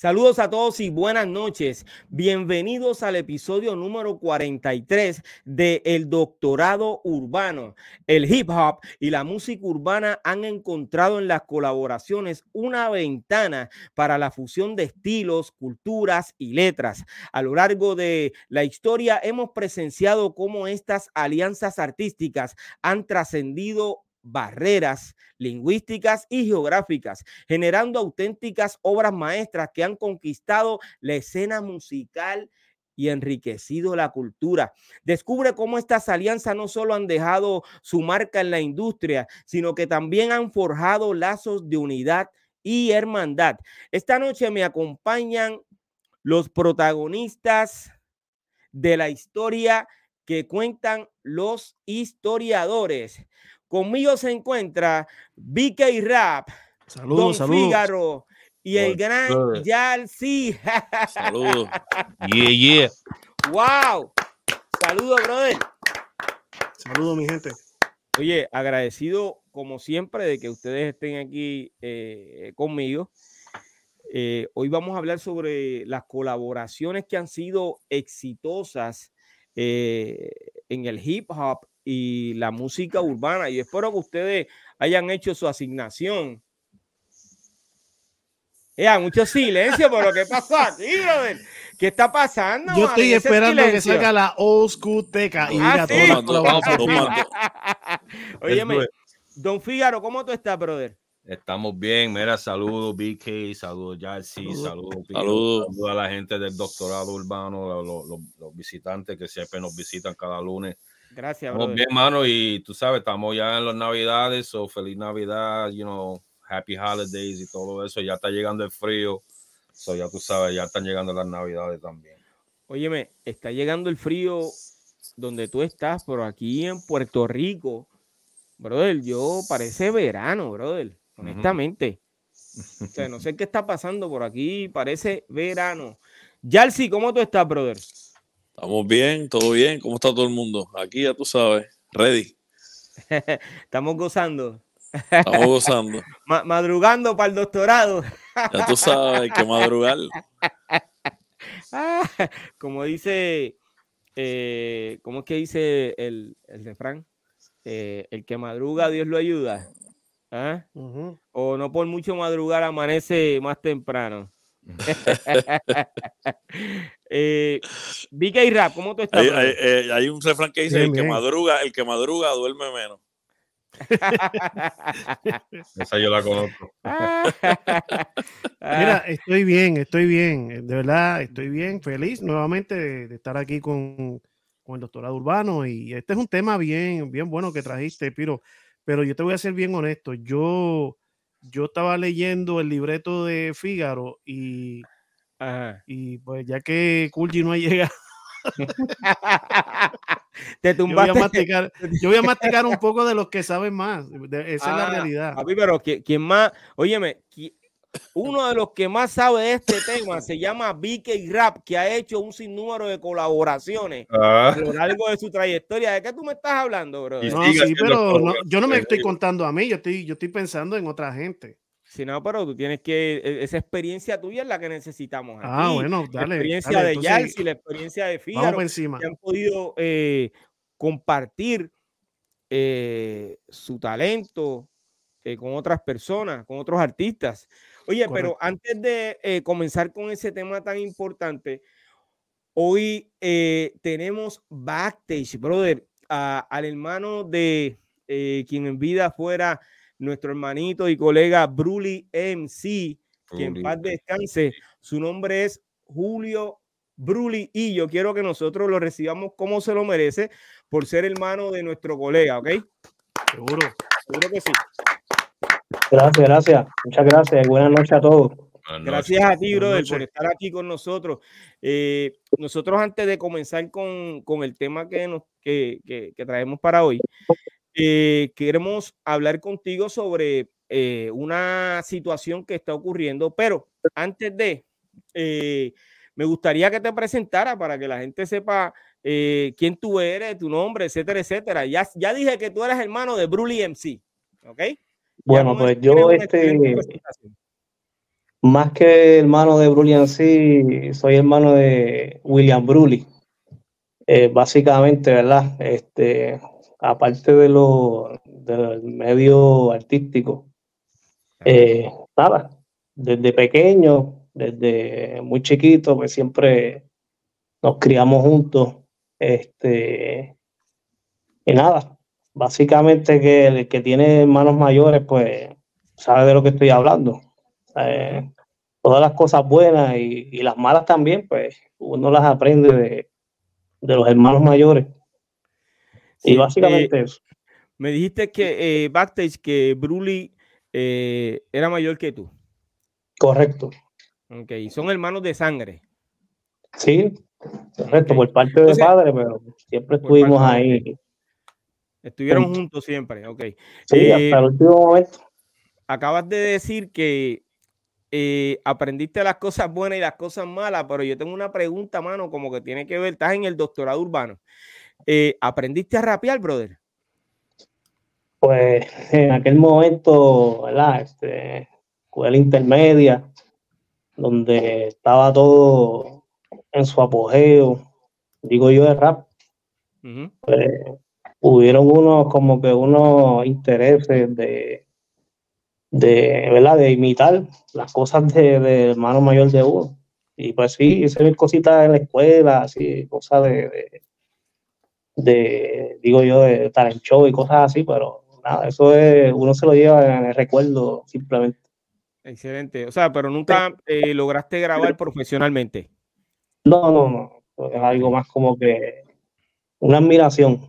Saludos a todos y buenas noches. Bienvenidos al episodio número 43 de El Doctorado Urbano. El hip hop y la música urbana han encontrado en las colaboraciones una ventana para la fusión de estilos, culturas y letras. A lo largo de la historia hemos presenciado cómo estas alianzas artísticas han trascendido barreras lingüísticas y geográficas, generando auténticas obras maestras que han conquistado la escena musical y enriquecido la cultura. Descubre cómo estas alianzas no solo han dejado su marca en la industria, sino que también han forjado lazos de unidad y hermandad. Esta noche me acompañan los protagonistas de la historia que cuentan los historiadores. Conmigo se encuentra BK Rap, saludos, Don saludos. Fígaro y el gran Yalsi. Saludos. Yeah, yeah. Wow. Saludos, brother. Saludos, mi gente. Oye, agradecido como siempre de que ustedes estén aquí eh, conmigo. Eh, hoy vamos a hablar sobre las colaboraciones que han sido exitosas eh, en el hip hop y la música urbana. Y espero que ustedes hayan hecho su asignación. Ya, mucho silencio por lo que pasó aquí, brother. ¿Qué está pasando? Yo estoy esperando que salga la old school teca y Ah, diga sí. todo. Óyeme, Don Fígaro, ¿cómo tú estás, brother? Estamos bien, mira, saludos BK, saludos Jarcy, Saludos. saludos, a la gente del doctorado urbano, los, los- los- los visitantes que siempre nos visitan cada lunes. Gracias, brother. bien, mano, y tú sabes, estamos ya en las navidades, so feliz Navidad, you know, happy holidays y todo eso, ya está llegando el frío, so ya tú sabes, ya están llegando las navidades también. Óyeme, está llegando el frío donde tú estás, pero aquí en Puerto Rico, brother, yo parece verano, brother, honestamente. O sea, no sé qué está pasando por aquí, parece verano. Yalsi, ¿cómo tú estás, brother? Estamos bien, todo bien. ¿Cómo está todo el mundo? Aquí ya tú sabes, ready. Estamos gozando, Estamos gozando. ma- madrugando para el doctorado. Ya tú sabes, hay que madrugar. Ah, Como dice, eh, ¿cómo es que dice el, el refrán? Eh, el que madruga, Dios lo ayuda. ¿Ah? O no por mucho madrugar, amanece más temprano. Eh, BK Rap, ¿cómo tú estás? Hay, eh, hay un refrán que dice, Bien, el que madruga, el que madruga duerme menos. Esa yo la conozco. Mira, estoy bien, estoy bien. De verdad, estoy bien, feliz nuevamente de, de estar aquí con, con el doctorado urbano. Y este es un tema bien, bien bueno que trajiste, Piro. Pero yo te voy a ser bien honesto. Yo, yo estaba leyendo el libreto de Fígaro y, Ajá. y pues ya que Kulji no ha llegado, Te yo voy, a tumbaste. masticar, yo voy a masticar un poco de los que saben más. de- esa es la Ah, realidad. Papi, pero qui- quien más, óyeme, uno de los que más sabe de este tema se llama BK Rap, que ha hecho un sinnúmero de colaboraciones Ah, a lo largo de su trayectoria. ¿De qué tú me estás hablando, bro? No, sí, pero no- yo no me estoy digo. contando a mí, yo estoy, yo estoy pensando en otra gente. Si no, pero tú tienes que, e- esa experiencia tuya es la que necesitamos. Ah, bueno, La dale. experiencia dale, de entonces, Yalsi, la experiencia de encima. que han podido eh, compartir eh, su talento eh, con otras personas, con otros artistas. Oye, pero antes de comenzar con ese tema tan importante, hoy tenemos backstage, brother, a- al hermano de quien en vida fuera nuestro hermanito y colega Bruli MC, que en paz descanse. Su nombre es Julio Bruli y yo quiero que nosotros lo recibamos como se lo merece por ser hermano de nuestro colega, ¿ok? Seguro. Seguro que sí. Gracias, gracias. Muchas gracias. Buenas noches a todos. Gracias a ti, brother, por estar aquí con nosotros. Eh, nosotros antes de comenzar con, con el tema que, nos, que, que, que traemos para hoy, eh, queremos hablar contigo sobre eh, una situación que está ocurriendo, pero antes de, eh, me gustaría que te presentara para que la gente sepa quién tú eres, tu nombre, etcétera, etcétera. Ya, ya dije que tú eres hermano de Bruli MC, ¿ok? Bueno, pues yo, este, más que hermano de Bruli MC, soy hermano de William Bruli. Básicamente, ¿verdad? Este, aparte de lo del medio artístico, eh, nada, desde pequeño, desde muy chiquito, pues siempre nos criamos juntos. Este, y nada, básicamente que el que tiene hermanos mayores, pues sabe de lo que estoy hablando. Eh, todas las cosas buenas y, y, las malas también, pues uno las aprende de, de los hermanos mayores. Sí, y básicamente eh, eso. Me dijiste que eh, backstage que Bruli eh, era mayor que tú. Correcto. Ok, son hermanos de sangre. Sí, correcto, Ok. por parte de Entonces, padre, pero siempre estuvimos ahí. Estuvieron Juntos. juntos siempre, ok. Sí, Eh, hasta el último momento. acabas de decir que eh, aprendiste las cosas buenas y las cosas malas, pero yo tengo una pregunta, mano, como que tiene que ver, estás en el doctorado urbano. Eh, ¿Aprendiste a rapear, brother? Pues en aquel momento, ¿verdad? Este, escuela intermedia, donde estaba todo en su apogeo, digo yo de rap, pues, hubieron unos como que unos intereses de, de, ¿verdad? De imitar las cosas de, de hermano mayor de uno. Y pues sí, hice mis cositas en la escuela, así, cosas de, de, de, digo yo, de talent show y cosas así, pero nada, eso es, uno se lo lleva en el recuerdo simplemente. Excelente. O sea, pero nunca eh, lograste grabar profesionalmente. No, no, no, es algo más como que una admiración.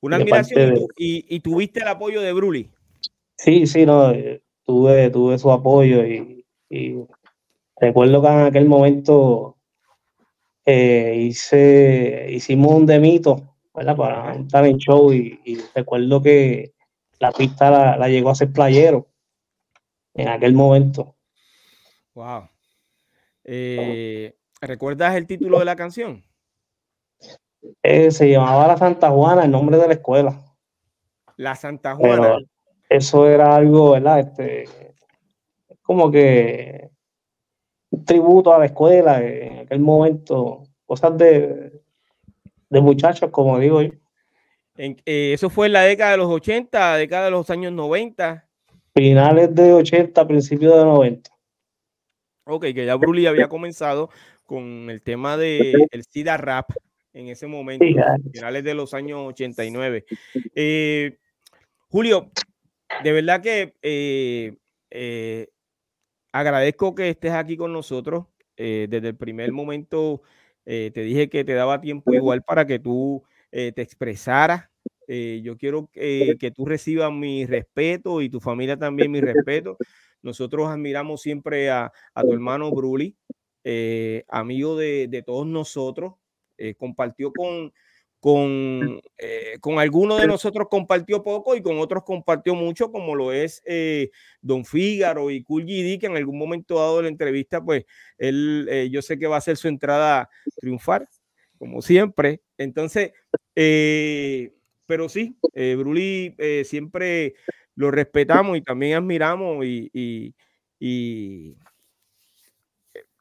Una admiración de- y- y tuviste el apoyo de Bruli. Sí, sí, no, eh, tuve, tuve su apoyo y, y recuerdo que en aquel momento eh, hice, hicimos un demito, ¿verdad? Para un talent show y, y recuerdo que la pista la, la llegó a ser playero en aquel momento. Wow. Eh, ¿Recuerdas el título de la canción? Eh, se llamaba La Santa Juana, el nombre de la escuela, La Santa Juana. pero eso era algo, ¿verdad? Este, como que un tributo a la escuela en aquel momento, cosas de, de muchachos, como digo yo. En- eh, eso fue en la década de los 80, década de los años 90. Finales de 80, principios de 90. Ok, que ya Bruli había comenzado con el tema de el SIDA rap en ese momento, finales de los años 89. Eh, Julio, de verdad que eh, eh, agradezco que estés aquí con nosotros. Desde el primer momento eh, te dije que te daba tiempo igual para que tú eh, te expresaras. Eh, yo quiero que- tú recibas mi respeto y tu familia también mi respeto. Nosotros admiramos siempre a, a tu hermano Bruli, amigo de, de todos nosotros. compartió con, con, eh, con algunos de nosotros compartió poco y con otros compartió mucho, como lo es eh, Don Fígaro y Cool GD, que en algún momento dado de la entrevista, pues él, eh, yo sé que va a hacer su entrada triunfar, como siempre. Entonces, eh, pero sí, Bruli siempre lo respetamos y también admiramos y, y- y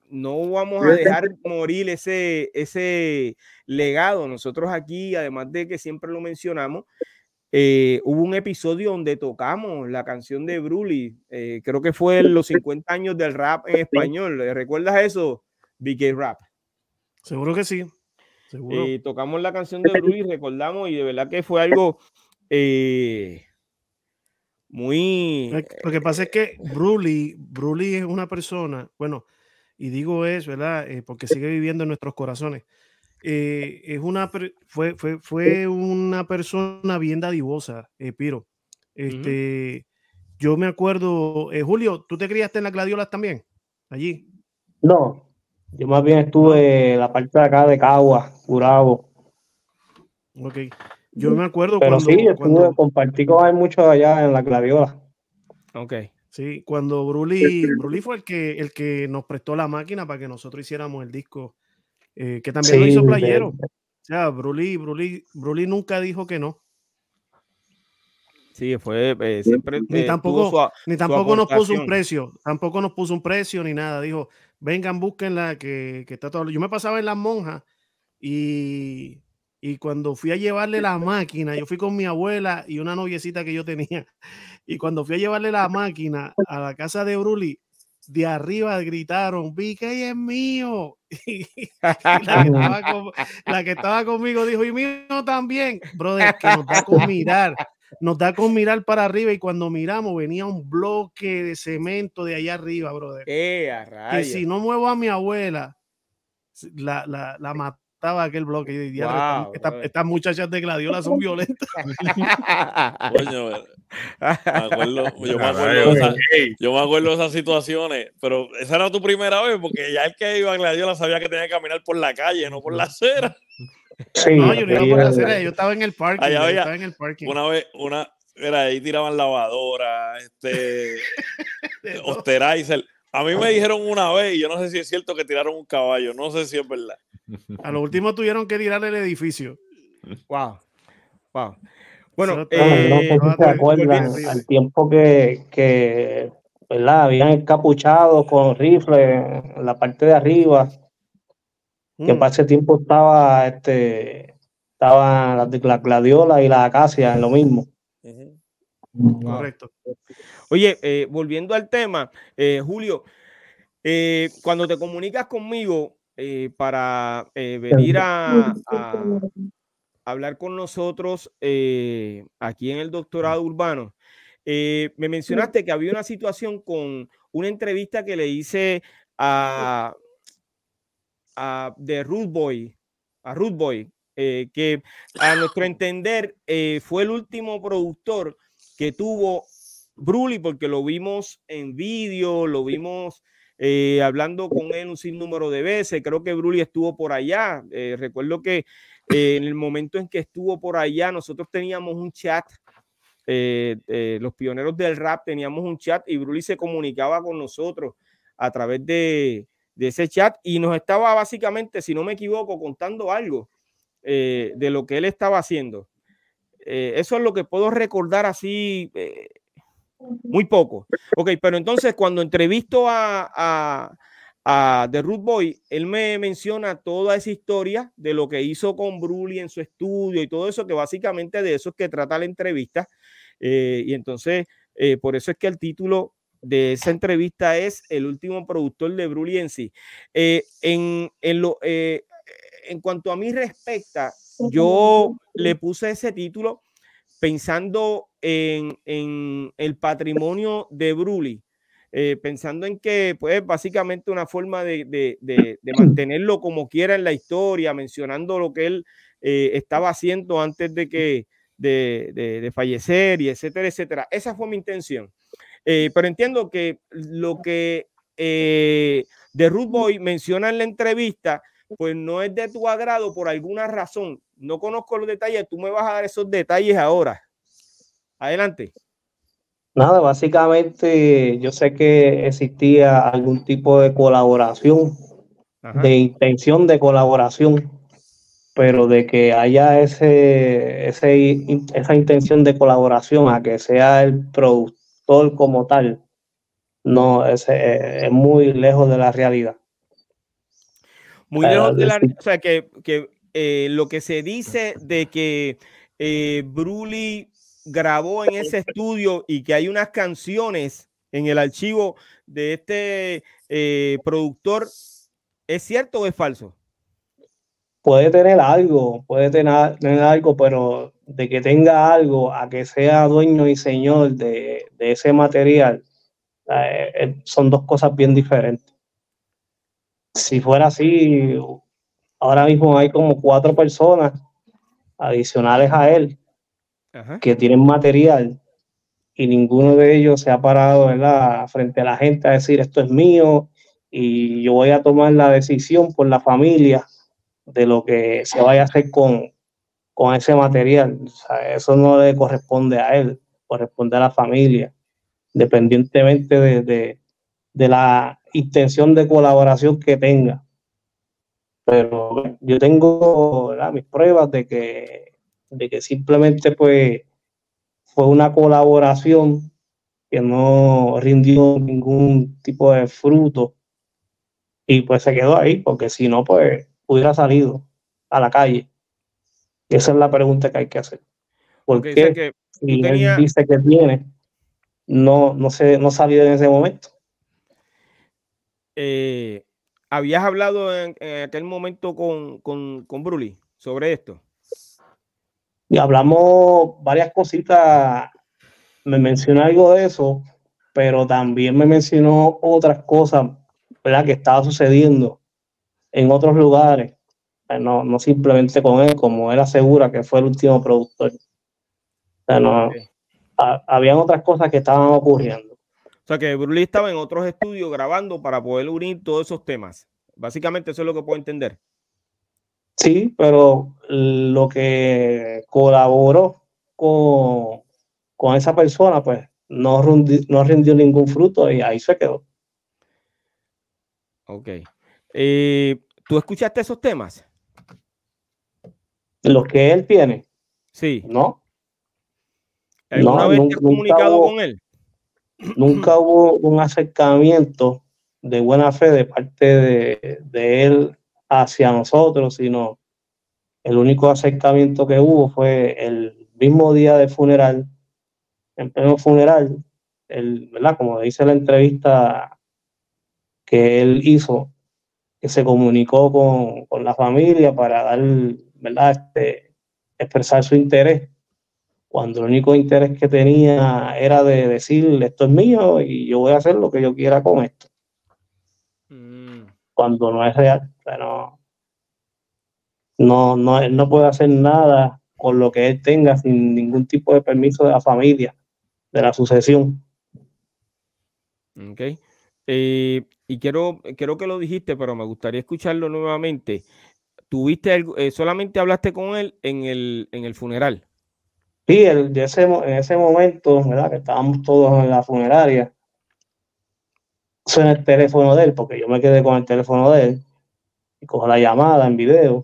no vamos a dejar morir ese, ese legado. Nosotros aquí, además de que siempre lo mencionamos, eh, hubo un episodio donde tocamos la canción de Bruli, eh, creo que fue en los 50 años del rap en español. ¿Eh, ¿Recuerdas eso, BK Rap? Seguro que sí. Seguro. Eh, tocamos la canción de Bruli, recordamos, y de verdad que fue algo eh, muy... Lo que- Lo que pasa es que Bruli, Bruli es una persona, bueno, y digo eso, ¿verdad? Eh, porque sigue viviendo en nuestros corazones. Eh, es una, per- fue, fue, fue una persona bien dadivosa, eh, Piro. Este, yo me acuerdo, eh, Julio, ¿tú te criaste en las gladiolas también? Allí. No, yo más bien estuve en la parte de acá de Cagua, Curabo. Ok. Yo me acuerdo Pero cuando, sí, estuve, cuando- compartí con él mucho allá en la Gladiola. Ok. Sí, cuando Bruli, Bruli fue el que, el que nos prestó la máquina para que nosotros hiciéramos el disco, eh, que también lo hizo Playero. O sea, Bruli, Bruli, Bruli nunca dijo que no. Sí, fue eh, siempre. Ni eh, tampoco- su Ni tampoco nos puso un precio, tampoco nos puso un precio ni nada. Dijo, vengan, búsquenla, que, que está todo. Yo me pasaba en las monjas y, y cuando fui a llevarle la máquina, yo fui con mi abuela y una noviecita que yo tenía. Y cuando fui a llevarle la máquina a la casa de Bruli, de arriba gritaron, VK es mío. Y la, que estaba con- la que estaba conmigo dijo, y mío también. Brother, que nos da con mirar nos da con mirar para arriba y cuando miramos venía un bloque de cemento de allá arriba, brother. Eh, Que si no muevo a mi abuela, la, la, la mataba aquel bloque. Wow, estas, muchachas de Gladiola son violentas. Coño, acuerdo, yo, me acuerdo de rayos. esa- yo me acuerdo de esas situaciones, pero esa era tu primera vez, porque ya el que iba a Gladiola sabía que tenía que caminar por la calle, no por la acera. Sí, No, yo no iba por la acera, yo estaba en el parking. Allá había estaba en el parking. Una vez, una, era ahí tiraban lavadora, este. Osterizer. A mí me dijeron una vez, y yo no sé si es cierto que tiraron un caballo, no sé si es verdad. A lo último tuvieron que tirar el edificio. Wow. Wow. Bueno, No, no eh, sé si se volviendo- acuerdan volviendo- al tiempo que, que ¿verdad? habían encapuchados con rifles en la parte de arriba, que Mm, para ese tiempo estaba este estaban las la gladiola y las acacias en lo mismo. Correcto. Oye, eh, volviendo al tema, eh, Julio, eh, cuando te comunicas conmigo eh, para eh, venir a, a hablar con nosotros eh, aquí en el doctorado urbano, eh, me mencionaste que había una situación con una entrevista que le hice a, a de Ruth Boy, a Ruth Boy, eh, que a nuestro entender eh, fue el último productor que tuvo Bruli, porque lo vimos en vídeo, lo vimos hablando con él un sinnúmero de veces. Creo que Bruli estuvo por allá. Recuerdo que en el momento en que estuvo por allá, nosotros teníamos un chat. eh, eh, los pioneros del rap teníamos un chat y Bruli se comunicaba con nosotros a través de, ese chat y nos estaba básicamente, si no me equivoco, contando algo eh, de lo que él estaba haciendo. Eso es lo que puedo recordar así, muy poco. Ok, pero entonces cuando entrevisto a, a The Root Boy, él me menciona toda esa historia de lo que hizo con Bruli en su estudio y todo eso, que básicamente de eso es que trata la entrevista. Eh, y entonces, eh, por eso es que el título de esa entrevista es El último productor de Bruli en sí. Eh, en, en, lo, eh, en cuanto a mí respecta, yo le puse ese título pensando en, en el patrimonio de Bruli, eh, pensando en que, pues, básicamente una forma de, de, de, mantenerlo como quiera en la historia, mencionando lo que él eh, estaba haciendo antes de que de, fallecer y etcétera, etcétera. Esa fue mi intención. Eh, pero entiendo que lo que de Ruth Boy menciona en la entrevista, pues no es de tu agrado por alguna razón. No conozco los detalles, tú me vas a dar esos detalles ahora. Adelante. Nada, básicamente yo sé que existía algún tipo de colaboración, Ajá. de intención de colaboración, pero de que haya ese, ese, esa intención de colaboración a que sea el productor como tal, no, es, es muy lejos de la realidad. Muy lejos de la o sea, que, que eh, lo que se dice de que eh, Bruli grabó en ese estudio y que hay unas canciones en el archivo de este eh, productor, ¿es cierto o es falso? Puede tener algo, puede tener, algo, pero de que tenga algo a que sea dueño y señor de, ese material, eh, son dos cosas bien diferentes. Si fuera así, ahora mismo hay como cuatro personas adicionales a él Que tienen material y ninguno de ellos se ha parado ¿verdad? frente a la gente a decir esto es mío y yo voy a tomar la decisión por la familia de lo que se vaya a hacer con, con ese material. eso no le corresponde a él, corresponde a la familia, dependientemente de, de la intención de colaboración que tenga. Pero yo tengo mis pruebas de que, de que simplemente pues fue una colaboración que no rindió ningún tipo de fruto y pues se quedó ahí, porque si no, pues hubiera salido a la calle. Esa es la pregunta que hay que hacer. ¿Por qué que si él dice que tiene, no, no, se, no salió en ese momento? Eh, ¿Habías hablado en, aquel momento con, con, con Bruli sobre esto? Y hablamos varias cositas. Me mencionó algo de eso, pero también me mencionó otras cosas ¿verdad? que estaba sucediendo en otros lugares. No, no simplemente con él, como él asegura que fue el último productor. O habían otras cosas que estaban ocurriendo. O sea que Bruli estaba en otros estudios grabando para poder unir todos esos temas. Básicamente eso es lo que puedo entender. Sí, pero lo que colaboró con, con esa persona, pues no, no rindió ningún fruto y ahí se quedó. Ok. Eh, ¿Tú escuchaste esos temas? Los que él tiene. Sí. ¿No? ¿Alguna vez te has comunicado con él? Nunca hubo un acercamiento de buena fe de parte de, de él hacia nosotros, sino el único acercamiento que hubo fue el mismo día de funeral, en pleno funeral, el, ¿verdad? Como dice la entrevista que él hizo, que se comunicó con, con la familia para dar, ¿verdad? Este, expresar su interés, cuando el único interés que tenía era de decir, esto es mío y yo voy a hacer lo que yo quiera con esto cuando no es real. Pero no, no, no puede hacer nada con lo que él tenga sin ningún tipo de permiso de la familia, de la sucesión. Ok. Eh, y quiero, quiero que lo dijiste, pero me gustaría escucharlo nuevamente. ¿Tuviste eh, solamente hablaste con él en el, en el funeral? Sí, el, ese, en ese momento, ¿verdad? Que estábamos todos en la funeraria suena el teléfono de él, porque yo me quedé con el teléfono de él, y cojo la llamada en video,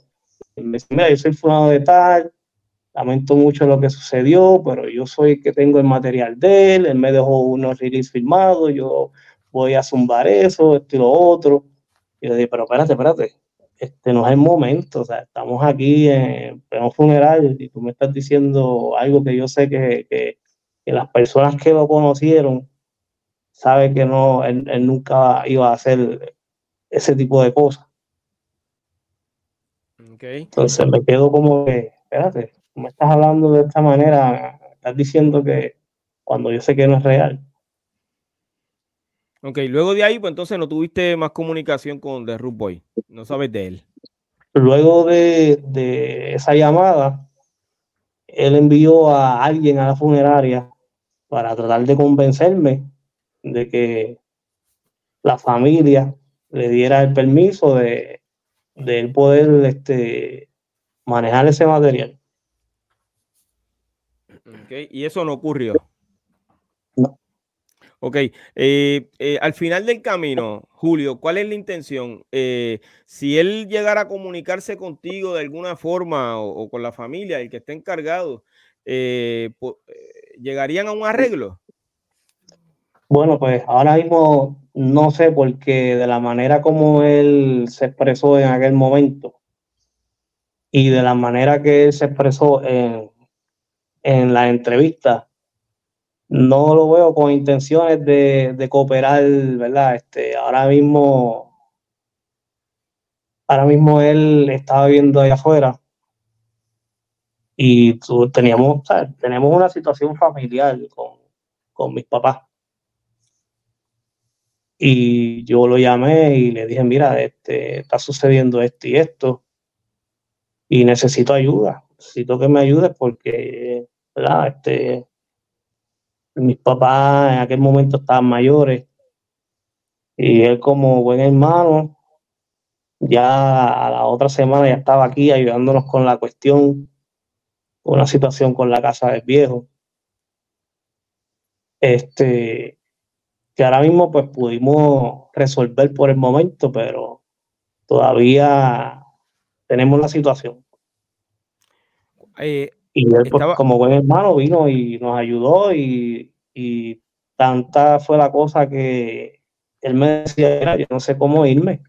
y me dice, mira, yo soy fulano de tal, lamento mucho lo que sucedió, pero yo soy el que tengo el material de él, él me dejó unos release filmados, yo voy a zumbar eso, esto y lo otro. Y le dije, pero espérate, espérate, este no es el momento, o sea, estamos aquí en un funeral y tú me estás diciendo algo que yo sé que, que, que las personas que lo conocieron sabe que no, él, nunca iba a hacer ese tipo de cosas. Entonces me quedo como que, espérate, me estás hablando de esta manera, estás diciendo que cuando yo sé que no es real. Ok, luego de ahí, pues entonces no tuviste más comunicación con The Root Boy, no sabes de él. Luego de, de esa llamada, él envió a alguien a la funeraria para tratar de convencerme de que la familia le diera el permiso de, de poder este, manejar ese material. Y eso no ocurrió. No. Ok, eh, eh, al final del camino, Julio, ¿cuál es la intención? Eh, si él llegara a comunicarse contigo de alguna forma o, con la familia, el que esté encargado, ¿llegarían a un arreglo? Bueno, pues ahora mismo no sé porque de la manera como él se expresó en aquel momento y de la manera que él se expresó en, en la entrevista, no lo veo con intenciones de, cooperar, ¿verdad? Este, ahora mismo, ahora mismo él estaba viviendo allá afuera y teníamos, tenemos una situación familiar con, con mis papás. Y yo lo llamé y le dije, mira, este, está sucediendo esto y esto, y necesito ayuda, necesito que me ayudes porque, ¿verdad? Este, mis papás en aquel momento estaban mayores y él como buen hermano, ya a la otra semana ya estaba aquí ayudándonos con la cuestión, una situación con la casa del viejo. Este, que ahora mismo pues pudimos resolver por el momento, pero todavía tenemos la situación. Eh, Y él, pues, como buen hermano, vino y nos ayudó y, y tanta fue la cosa que él me decía, "Mira, yo no sé cómo irme,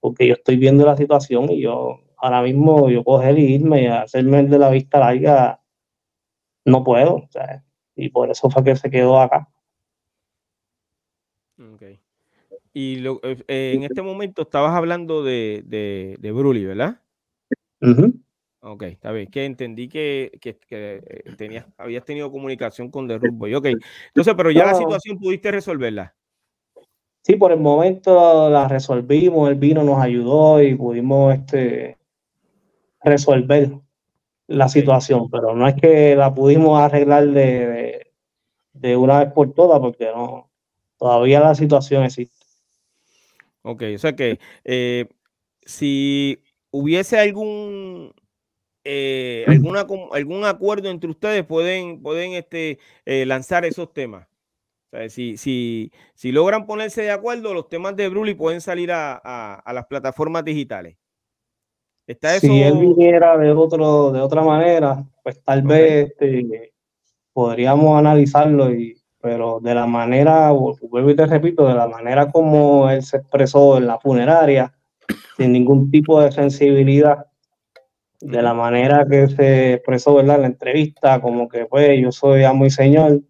porque yo estoy viendo la situación y yo ahora mismo yo coger y irme y hacerme el de la vista larga, no puedo, y por eso fue que se quedó acá. ok. Y lo- eh, eh, en este momento estabas hablando de, de, de Bruli, ¿verdad? Ujú. Ok, está bien. Que entendí que, que, que, eh, tenías, habías tenido comunicación con The Boy. Ok, entonces, pero ya la situación pudiste resolverla. Sí, por el momento la resolvimos, él vino, nos ayudó y pudimos este, resolver la situación, pero no es que la pudimos arreglar de, de, de una vez por todas, porque no, todavía la situación existe. Ok, o sea que eh, si hubiese algún eh, alguna algún acuerdo entre ustedes, pueden, pueden este, eh, lanzar esos temas. O sea, si, si, si logran ponerse de acuerdo, los temas de Bruli pueden salir a, a- a las plataformas digitales. ¿Está eso? Si él viniera de otro, de otra manera, pues tal vez este, podríamos analizarlo, y, pero de la manera, vuelvo y te repito, de la manera como él se expresó en la funeraria, sin ningún tipo de sensibilidad, de la manera que se expresó ¿verdad? en la entrevista, como que pues yo soy amo y señor,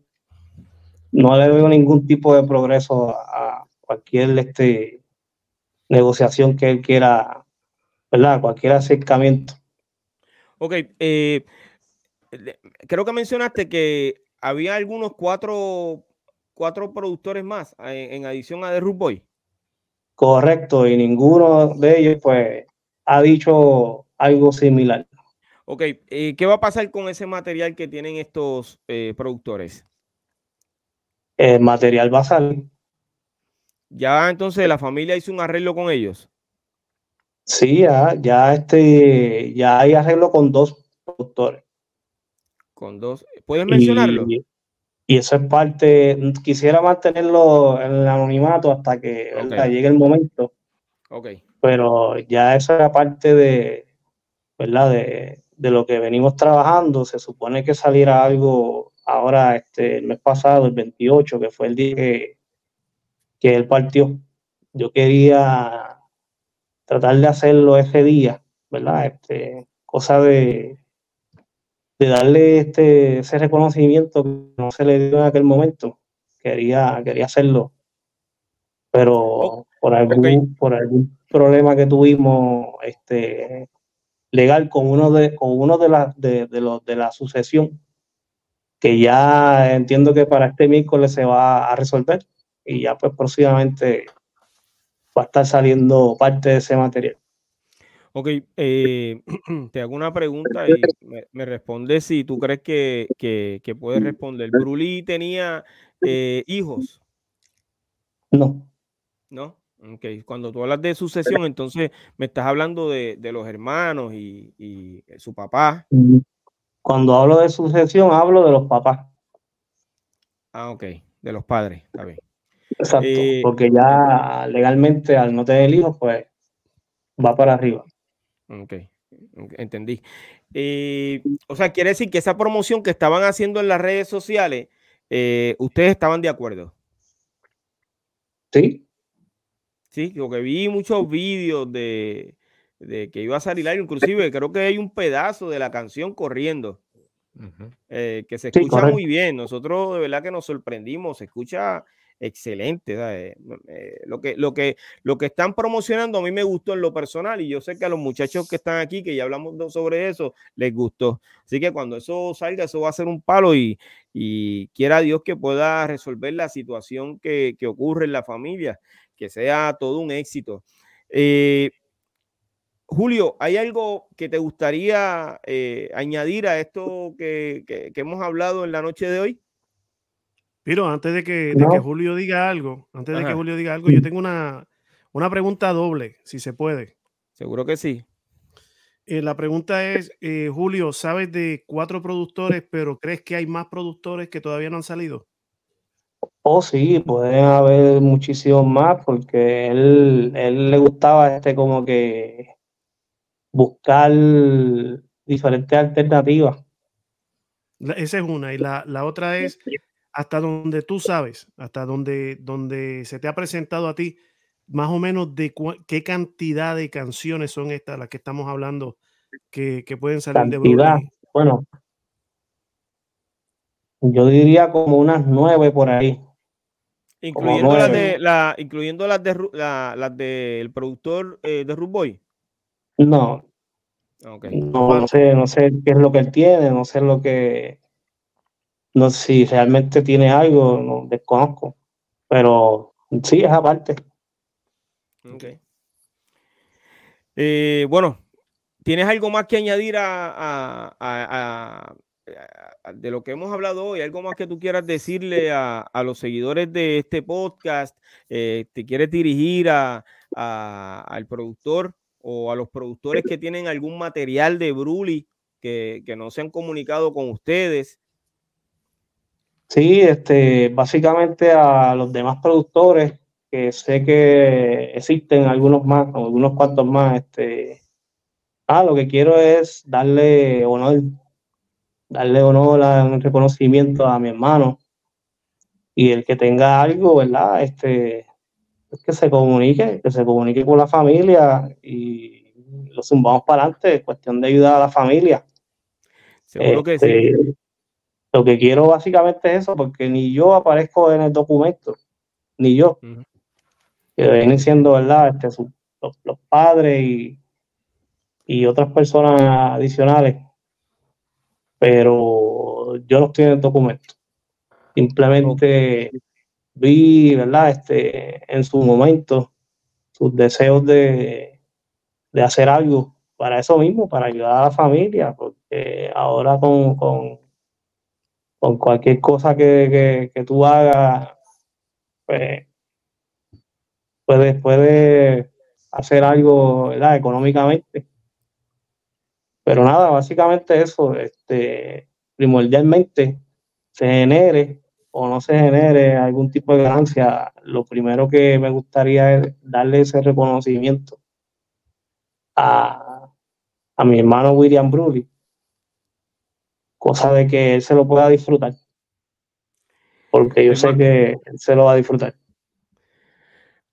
no le veo ningún tipo de progreso a, cualquier este, negociación que él quiera, ¿verdad? Cualquier acercamiento. Ok, eh, creo que mencionaste que había algunos cuatro, cuatro productores más en, adición a The Root Boy. Correcto, y ninguno de ellos pues ha dicho algo similar. Ok, eh, ¿qué va a pasar con ese material que tienen estos eh, productores? El material va a salir. Ya entonces la familia hizo un arreglo con ellos. Sí, ya, ya este, ya hay arreglo con dos productores. Con dos. ¿Puedes mencionarlo? Y, y eso es parte, quisiera mantenerlo en el anonimato hasta que llegue el momento, Ok, pero ya eso era parte de, ¿verdad? De, de lo que venimos trabajando. Se supone que saliera algo ahora, este, el mes pasado, el 28, que fue el día que, que él partió. Yo quería tratar de hacerlo ese día, ¿verdad? Este, cosa de, de darle este, ese reconocimiento que no se le dio en aquel momento. Quería, quería hacerlo, pero Oh, por, algún, por algún problema que tuvimos este, legal con uno de, con uno de, la, de, de, los, de la sucesión, que ya entiendo que para este miércoles se va a resolver y ya pues próximamente va a estar saliendo parte de ese material. Ok. eh, te hago una pregunta y me, me respondes si tú crees que, que, que puedes responder. ¿Bruli tenía eh, hijos? No, ¿No? Ok. Cuando tú hablas de sucesión, entonces me estás hablando de, de los hermanos y, y su papá. cuando hablo de sucesión hablo de los papás. Ah, ok. De los padres. Está bien. Exacto, Eh, porque ya legalmente al no tener hijos, pues va para arriba. Ok, entendí. Eh, o sea, quiere decir que esa promoción que estaban haciendo en las redes sociales, eh, ustedes estaban de acuerdo. Sí, Sí, porque vi muchos vídeos de, de que iba a salir algo, inclusive creo que hay un pedazo de la canción corriendo, eh, que se escucha muy bien. Nosotros de verdad que nos sorprendimos, se escucha excelente. Eh, lo, que, lo, que, lo que están promocionando a mí me gustó en lo personal y yo sé que a los muchachos que están aquí, que ya hablamos sobre eso, les gustó. Así que cuando eso salga, eso va a ser un palo y, y quiera Dios que pueda resolver la situación que, que ocurre en la familia, que sea todo un éxito. Eh, Julio, ¿hay algo que te gustaría eh, añadir a esto que- que hemos hablado en la noche de hoy? Pero antes de que, de No. que Julio diga algo, antes de que. Julio diga algo, yo tengo una, una pregunta doble, si se puede. Seguro que sí. Eh, la pregunta es, eh, Julio, ¿sabes de cuatro productores, pero crees que hay más productores que todavía no han salido? Oh, sí, pueden haber muchísimos más porque él, él le gustaba este como que buscar diferentes alternativas. La- esa es una. Y la, la otra es, hasta donde tú sabes, hasta donde, donde se te ha presentado a ti, más o menos de qué cantidad de canciones son estas las que estamos hablando que, que pueden salir de Brooklyn. bueno, yo diría como unas nueve por ahí. Incluyendo las, de, la, incluyendo las, de, la- las del productor eh, de Rude Boy. No, no, no sé, no sé qué es lo que él tiene, no sé lo que, no sé si realmente tiene algo, no desconozco, pero sí, es aparte. ok. Eh, bueno, ¿tienes algo más que añadir a, a- a- de lo que hemos hablado hoy? ¿Algo más que tú quieras decirle a, los seguidores de este podcast? Eh, ¿Te quieres dirigir al productor o a los productores que tienen algún material de Bruli que, que no se han comunicado con ustedes? Sí, este, básicamente a los demás productores, que sé que existen algunos más, o algunos cuantos más, este, ah, lo que quiero es darle honor, darle honor, a, un reconocimiento a mi hermano, y el que tenga algo, ¿verdad? Este, es que se comunique, que se comunique con la familia y lo zumbamos para adelante, es cuestión de ayudar a la familia. Seguro que sí. Lo que quiero básicamente es eso, porque ni yo aparezco en el documento, ni yo. Que vienen siendo, ¿verdad? Este, su- los, los padres y, y otras personas adicionales. Pero yo no estoy en el documento. Simplemente vi, ¿verdad? Este, en su momento, sus deseos de, de hacer algo para eso mismo, para ayudar a la familia, porque ahora con, con, con cualquier cosa que, que, tú hagas, pues puedes, hacer algo económicamente. Pero nada, básicamente eso, este, primordialmente se genere o no se genere algún tipo de ganancia, lo primero que me gustaría es darle ese reconocimiento a, a mi hermano William Bruley, cosa de que él se lo pueda disfrutar, porque yo sé que él se lo va a disfrutar.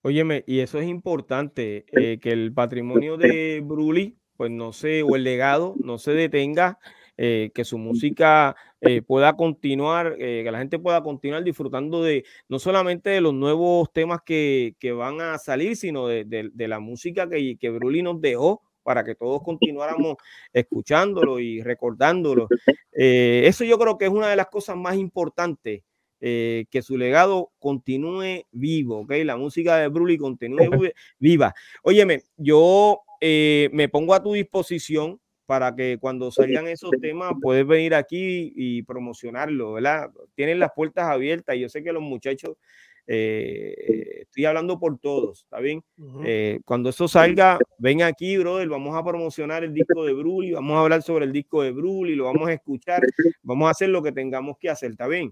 Óyeme, y eso es importante, eh, que el patrimonio de Bruli, pues no se, o el legado, no se detenga, eh, que su música eh, pueda continuar, que la gente pueda continuar disfrutando de no solamente de los nuevos temas que, que van a salir, sino de, de- de la música que, que Bruli nos dejó para que todos continuáramos escuchándolo y recordándolo. Eh, eso yo creo que es una de las cosas más importantes eh, que su legado continúe vivo, ¿ok? La música de Bruli continúe vi- viva. Óyeme, yo eh, me pongo a tu disposición para que cuando salgan esos temas puedes venir aquí y promocionarlo, ¿verdad? Tienen las puertas abiertas. Yo sé que los muchachos, eh, estoy hablando por todos, ¿está bien? Eh, cuando eso salga, ven aquí, brother, vamos a promocionar el disco de Bruli, vamos a hablar sobre el disco de Bruli, lo vamos a escuchar, vamos a hacer lo que tengamos que hacer, ¿está bien?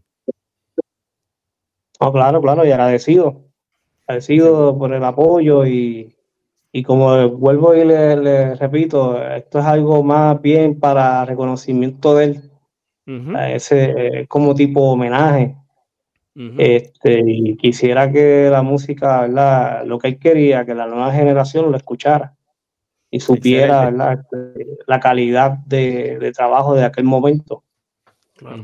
No, claro, claro, y agradecido. Agradecido por el apoyo y, y como vuelvo y le, le repito, esto es algo más bien para reconocimiento de él, Ujú, a ese eh, como tipo homenaje. Este, y quisiera que la música, ¿verdad? Lo que él quería, que la nueva generación lo escuchara y supiera. ¿verdad? Este, La calidad de, de trabajo de aquel momento. Claro.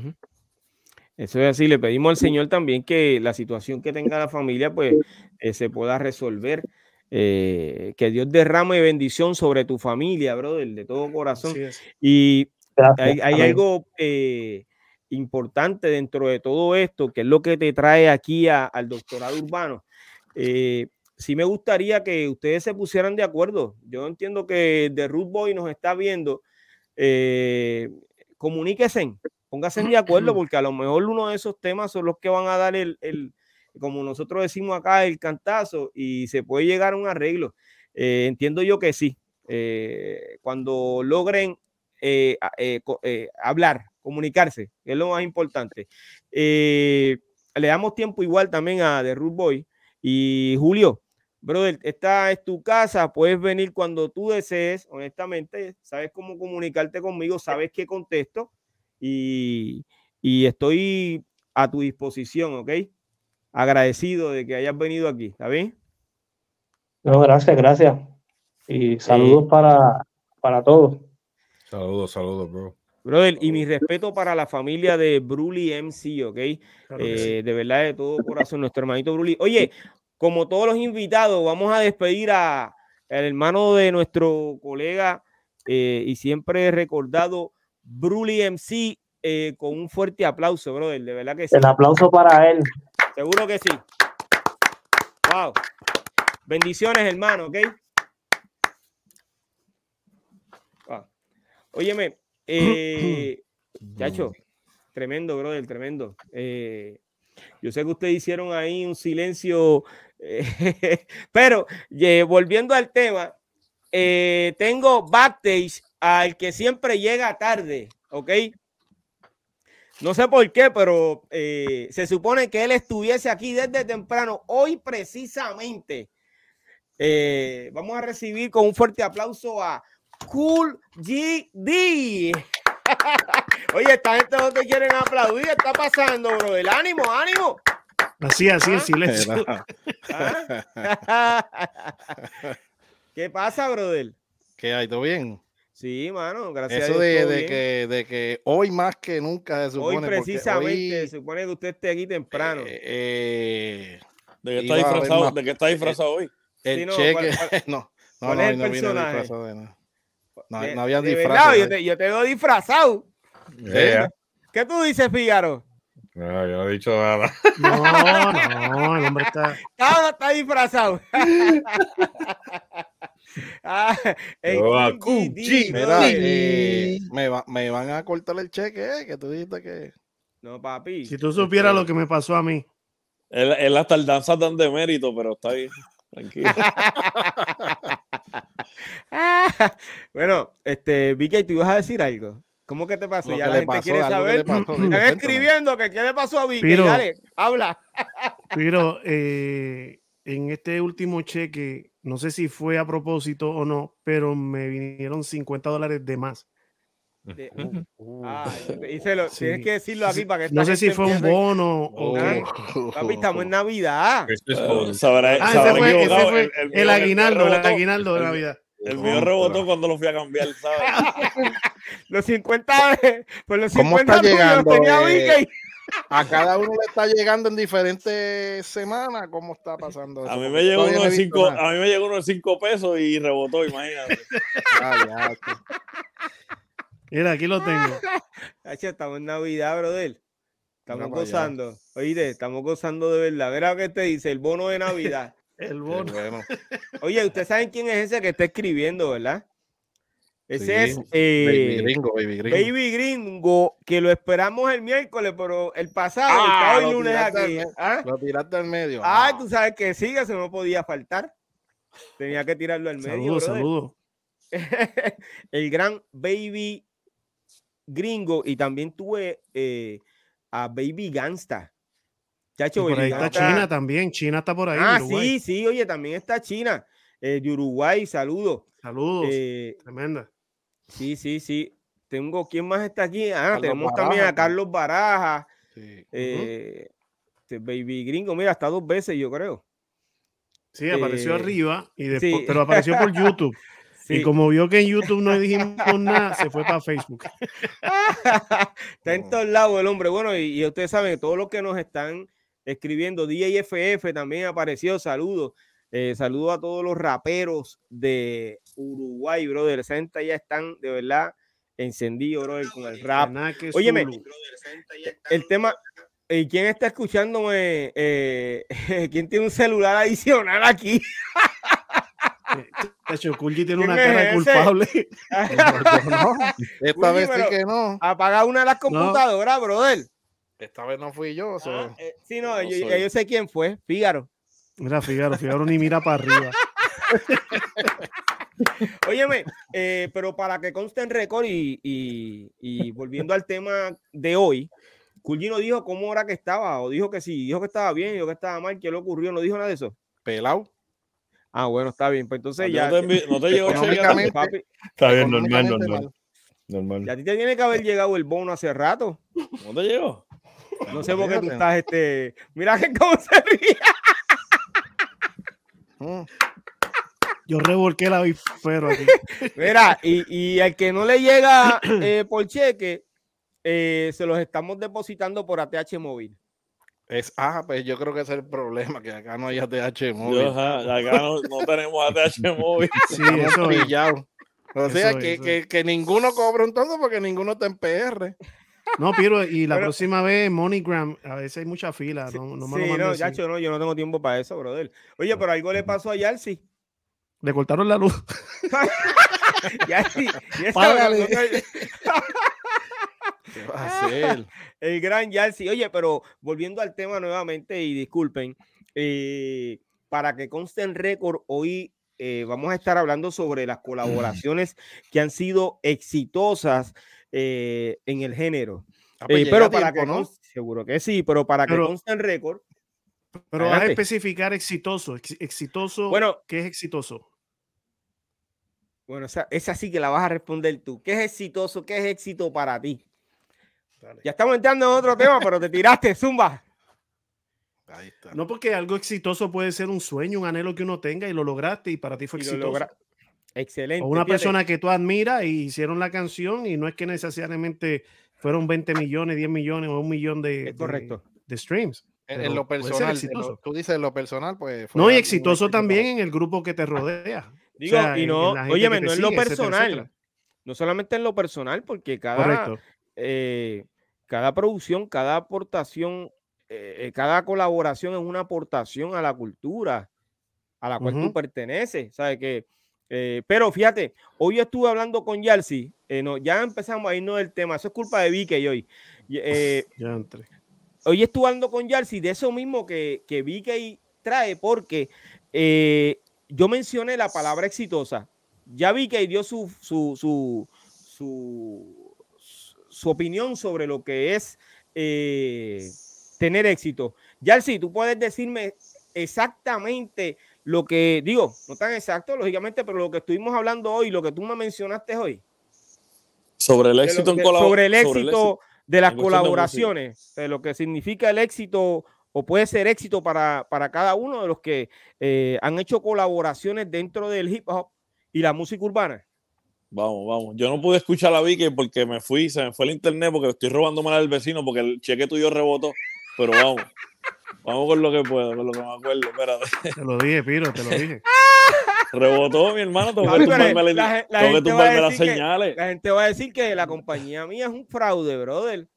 Eso es así, le pedimos al Señor también que la situación que tenga la familia pues eh, se pueda resolver, eh, que Dios derrame bendición sobre tu familia, brother, de todo corazón. Y Gracias. hay, hay algo eh, importante dentro de todo esto, que es lo que te trae aquí a- al doctorado urbano. Eh, sí me gustaría que ustedes se pusieran de acuerdo. Yo entiendo que The Root Boy nos está viendo. Eh, comuníquese, pónganse de acuerdo porque a lo mejor uno de esos temas son los que van a dar el, el como nosotros decimos acá, el cantazo y se puede llegar a un arreglo. Eh, entiendo yo que sí. Eh, cuando logren eh, hablar, comunicarse, que es lo más importante. Le damos tiempo igual también a The Root Boy y Julio. Brother, esta es tu casa, puedes venir cuando tú desees, honestamente, sabes cómo comunicarte conmigo, sabes qué contesto y, y estoy a tu disposición, ¿ok? Agradecido de que hayas venido aquí, ¿está bien? No, gracias, gracias. Y saludos para, para todos. Saludos, saludos, bro. Brother, y mi respeto para la familia de Bruli MC, ¿ok? Claro que sí. Eh, de verdad, de todo corazón, nuestro hermanito Bruli. Oye, como todos los invitados, vamos a despedir a al hermano de nuestro colega eh, y siempre recordado Bruli MC eh, con un fuerte aplauso, brother. De verdad que sí. El aplauso para él. Seguro que sí. Wow. Bendiciones, hermano, ¿ok? Wow. Óyeme, eh, chacho, tremendo, brother, tremendo. Eh, yo sé que ustedes hicieron ahí un silencio, eh, pero volviendo al tema, tengo backstage al que siempre llega tarde, ¿ok? No sé por qué, pero eh, se supone que él estuviese aquí desde temprano. Hoy precisamente eh, vamos a recibir con un fuerte aplauso a Cool GD. Oye, esta gente no te quieren aplaudir. ¿Qué está pasando, bro? El ánimo, ánimo. Así, así, Ah. en silencio. ¿Ah? ¿Qué pasa, brother? ¿Qué hay? ¿Todo bien? Sí, mano, gracias Eso a Dios. de, todo de que, de que hoy más que nunca se Hoy supone. porque precisamente hoy, se supone que usted esté aquí temprano. eh, eh, ¿De Iba está disfrazado, más- ¿de qué está disfrazado hoy? el Sí, no, cheque. ¿cuál- cuál- no, no, no, hoy no disfrazado de nada. No, De- no había verdad, yo ¿eh? te, yo te veo disfrazado. Yeah. ¿Qué tú dices, Fígaro? No, yo no he dicho nada. No, no, el hombre está. No está disfrazado. ah, G, Mira, eh, me, va- me van a cortar el cheque, eh, que tú dijiste que. No, papi. Si tú supieras lo que me pasó a mí. Él, él hasta el danza tan de mérito, pero está ahí. Tranquilo. Bueno, este, Vicky, ¿tú ibas a decir algo? ¿Cómo que te pasó? Lo ya que la le gente pasó, quiere que saber. le pasó, Están escribiendo que qué le pasó a Vicky. Dale, habla. Pero eh, en este último cheque, no sé si fue a propósito o no, pero me vinieron 50 dólares de más. De- Ah, díselo, Sí. Tienes que decirlo aquí para que No sé si fue un bono o Ah, qué. Papi, estamos en Navidad. Se habrá- Ah, se ese fue, ese equivocado. fue El- el mío- el aguinaldo, el rebotó. aguinaldo de Navidad. El mío rebotó cuando lo fui a cambiar, ¿sabes? Los 50, pues los 50 ¿Cómo está llegando, tenía eh? A cada uno le está llegando en diferentes semanas. ¿Cómo está pasando eso? A mí me llegó uno no de cinco, nada. a mí me llegó uno de cinco pesos y rebotó, imagínate. Ah, ya. Mira, aquí lo tengo. Estamos en Navidad, brother. Estamos Mira gozando. Oíste, estamos gozando de verdad. Verá lo que te dice, el bono de Navidad. El bono. bueno. Oye, ustedes saben quién es ese que está escribiendo, ¿verdad? Ese Sí, es Baby eh, gringo, baby gringo. Baby Gringo, que lo esperamos el miércoles, pero el pasado Ah, está hoy lunes aquí. al me- ¿Ah? Lo tiraste al medio. Ah, Ah, tú sabes que sí, eso no podía faltar. Tenía que tirarlo al medio. Saludos, saludos. el gran Baby Gringo y también tuve eh, a Baby Gangsta. Chacho, por ahí está. China también. China está por ahí. Ah, Uruguay. sí, sí, oye, también está China, eh, de Uruguay, saludos. Saludos. Eh, Tremenda. Sí, sí, sí. Tengo, ¿quién más está aquí? Ah, Carlos tenemos también a Carlos Baraja, sí. eh, este Baby Gringo, mira, hasta dos veces yo creo. Sí, apareció eh, arriba, y después, sí. pero apareció por YouTube. Sí. Y como vio que en YouTube no dijimos nada, se fue para Facebook. Está en todos lados el hombre. Bueno, y, y ustedes saben, todos los que nos están escribiendo, DJFF también apareció. Saludos. Eh, saludos a todos los raperos de Uruguay, brother. Esa gente ya están de verdad encendidos, brother, con el rap. Óyeme. El tema. ¿Y quién está escuchándome? Eh, ¿Quién tiene un celular adicional aquí? De hecho, Kulji tiene ¿Quién una cara de es culpable. Esta Oye, vez sí pero- que no. Apaga una de las computadoras, brother. Esta vez no fui yo. so- Ah, eh, sí, no, No yo, yo sé quién fue, Fígaro. Mira, Figaro, Figaro ni mira para arriba. Óyeme, eh, pero para que conste en récord y, y- y volviendo al tema de hoy, Culgino dijo cómo era que estaba, o dijo que sí, dijo que estaba bien, dijo que estaba mal, qué le ocurrió, no dijo nada de eso. Pelado. Ah, bueno, está bien, pues entonces ¿A ti ya. No te, no te llegó papi, Está bien, normal, normal. mal. Normal. y a ti te tiene que haber llegado el bono hace rato. ¿No te llegó? No sé por qué tú estás, este. Mira que cómo se ríe. Mm. Yo revolqué la bifero aquí. Mira, y, y al que no le llega eh, por cheque, eh, se los estamos depositando por ATH móvil. Es, ah, pues yo creo que ese es el problema, que acá no hay ATH Yo, móvil. ajá, acá no, no tenemos ATH móvil. Sí, eso es. O sea, Eso que, eso que, que ninguno cobra entonces porque ninguno está en PR. No, Piro, y la Pero- próxima vez, MoneyGram, a veces hay mucha fila. No, no me sí, no, así. Yacho, no, yo no tengo tiempo para eso, brother. Oye, pero algo le pasó a Yalsi. Le cortaron la luz. Yalsi, y esa- Págale. ¿Qué va a hacer? el gran Yalsi. Oye, pero volviendo al tema nuevamente, y disculpen, eh, para que conste en récord, hoy eh, vamos a estar hablando sobre las colaboraciones que han sido exitosas eh, en el género. Ah, pues Eh, pero para tiempo, que ¿no? seguro que sí, pero para que Pero- conste en récord, Pero vas a especificar exitoso. ex- exitoso. bueno, ¿Qué es exitoso? bueno, esa, esa sí que la vas a responder tú. ¿Qué es exitoso? ¿Qué es éxito para ti? Dale. Ya estamos entrando en otro tema, pero te tiraste, Zumba. Ahí está. No porque algo exitoso puede ser un sueño, un anhelo que uno tenga y lo lograste y para ti fue Y exitoso. Excelente. O una fíjate. persona que tú admiras y hicieron la canción y no es que necesariamente fueron 20 millones, 10 millones o un millón de, correcto. de, de streams. En, lo personal, en exitoso. lo- tú dices en lo personal, pues. fue No, y exitoso también en el grupo que te rodea. Digo, sea, y no, óyeme, no en lo sigue, etcétera, personal, etcétera. no solamente en lo personal, porque cada, eh, cada producción, cada aportación, eh, eh, cada colaboración es una aportación a la cultura a la cual tú perteneces, ¿sabes? Que, eh, pero fíjate, hoy yo estuve hablando con Yalsi, eh, no, ya empezamos a irnos del tema, eso es culpa de Vicky hoy. Eh, Ya entré. hoy estuve hablando con Yalsi de eso mismo que, que Vicky trae, porque eh, yo mencioné la palabra exitosa. Ya Vicky dio su, su, su, su, su opinión sobre lo que es tener éxito. Yalsi, tú puedes decirme exactamente lo que digo, no tan exacto, lógicamente, pero lo que estuvimos hablando hoy, lo que tú me mencionaste hoy Sobre el éxito en que- colab- sobre el éxito éxito. de las de colaboraciones, de lo que significa el éxito o puede ser éxito para, para cada uno de los que eh, han hecho colaboraciones dentro del hip hop y la música urbana. Vamos, vamos. Yo no pude escuchar a Vicky porque me fui, se me fue el internet porque estoy robándome al vecino porque el cheque tuyo rebotó. Pero vamos. Vamos con lo que puedo, con lo que me acuerdo. Espérate. Te lo dije, Piro, te lo dije. Rebotó, mi hermano. Tengo que tumbarme, la la, tengo que tumbarme las que- señales. La gente va a decir que la compañía mía es un fraude, brother.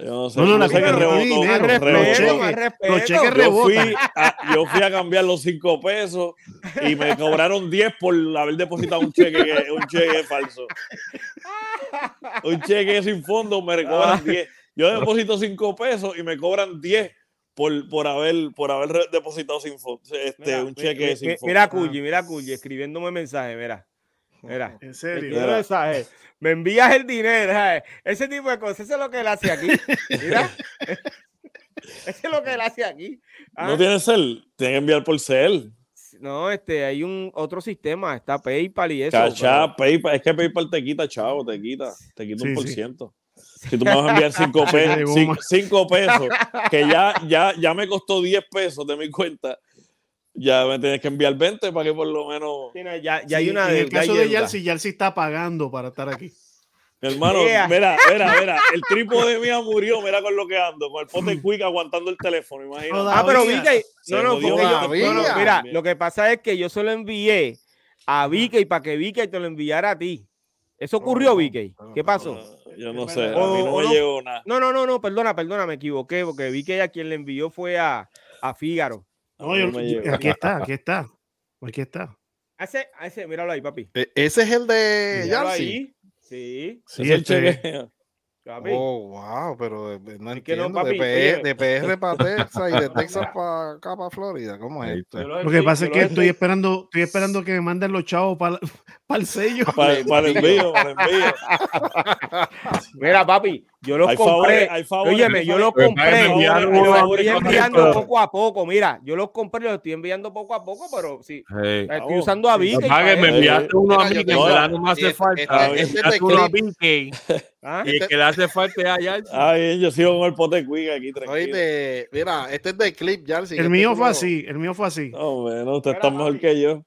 Yo no sé, No, no, la sé que rebotó. dinero, rebotó. los respeto, cheques- más los respeto. cheques Yo fui, a, yo fui a cambiar los cinco pesos y me cobraron 10 por haber depositado un cheque, que- un cheque falso. Un cheque sin fondo me cobran 10. Yo deposito 5 pesos y me cobran 10 por, por, haber, por haber depositado sin. Este, Mira, un cheque mi- sin. Mira, Culli, mira, Culli, escribiéndome mensaje, mira. Mira. En serio. Mira. mensaje. Me envías el dinero, ¿sabes? Ese tipo de cosas, eso es lo que él hace aquí. Mira. Eso es lo que él hace aquí. Ah, ¿No tienes cel? Tienes que enviar por cel. No, este, hay un otro sistema, está PayPal y eso. Cachá, PayPal. Es que PayPal te quita, chavo, te quita. Te quita un por sí. Si tú me vas a enviar 5 Sí, de pesos. 5 pesos, que ya, ya, ya me costó 10 pesos de mi cuenta, ya me tienes que enviar 20 para que por lo menos. pero- Sí, no, ya, ya hay Sí, una en el caso de deuda. Yalsi, Yalsi está pagando para estar aquí. Mi hermano, Yeah. mira, mira, mira, el trípode mía murió, mira con lo que ando, con el pote quick aguantando el teléfono, imagínate. Ah, pero Se no, no, yo- no, no, mira, lo que pasa es que yo se lo envié a Vicky para que Vicky te lo enviara a ti. ¿Eso ocurrió, Vicky? no, ¿Qué no, pasó? Yo no sé, a mí no me no- llegó nada. No, no, no, no, perdona, perdona, me equivoqué, porque Vicky a quien le envió fue a, a Fígaro. A No, mí yo- no me yo- llegó. aquí está, aquí está. Aquí está. Ese, ese, míralo ahí, papi. E- Ese es el de Yancy. Sí, Sí, Ese es el este- chequeo. Papi. Oh, wow, pero eh, no Es que no, entiendo. papi, de, PR, oye. de PR para Texas y de Texas para acá para Florida. ¿Cómo es esto? Lo que pasa es que estoy esperando, estoy esperando que me manden los chavos para el sello. Para, para el envío, para el envío. Mira, papi, yo los Hay compré. favores, hay favores. Óyeme, yo los compré. los estoy enviando poco a poco. Mira, yo los compré y los estoy enviando poco a poco, pero sí. Hey. Estoy usando a Vika. y Pague, para me enviaste uno a verdad no me hace este- falta. este- este es de enviaste uno a clip. ¿Ah? y el que le hace falta es allá. Ah, bien, yo sigo con el pote quick aquí, tranquilo. Oíste, mira, este es de clip, Yancy. El este mío fue así, el mío fue así. No, bueno, usted Mira, está mejor que yo.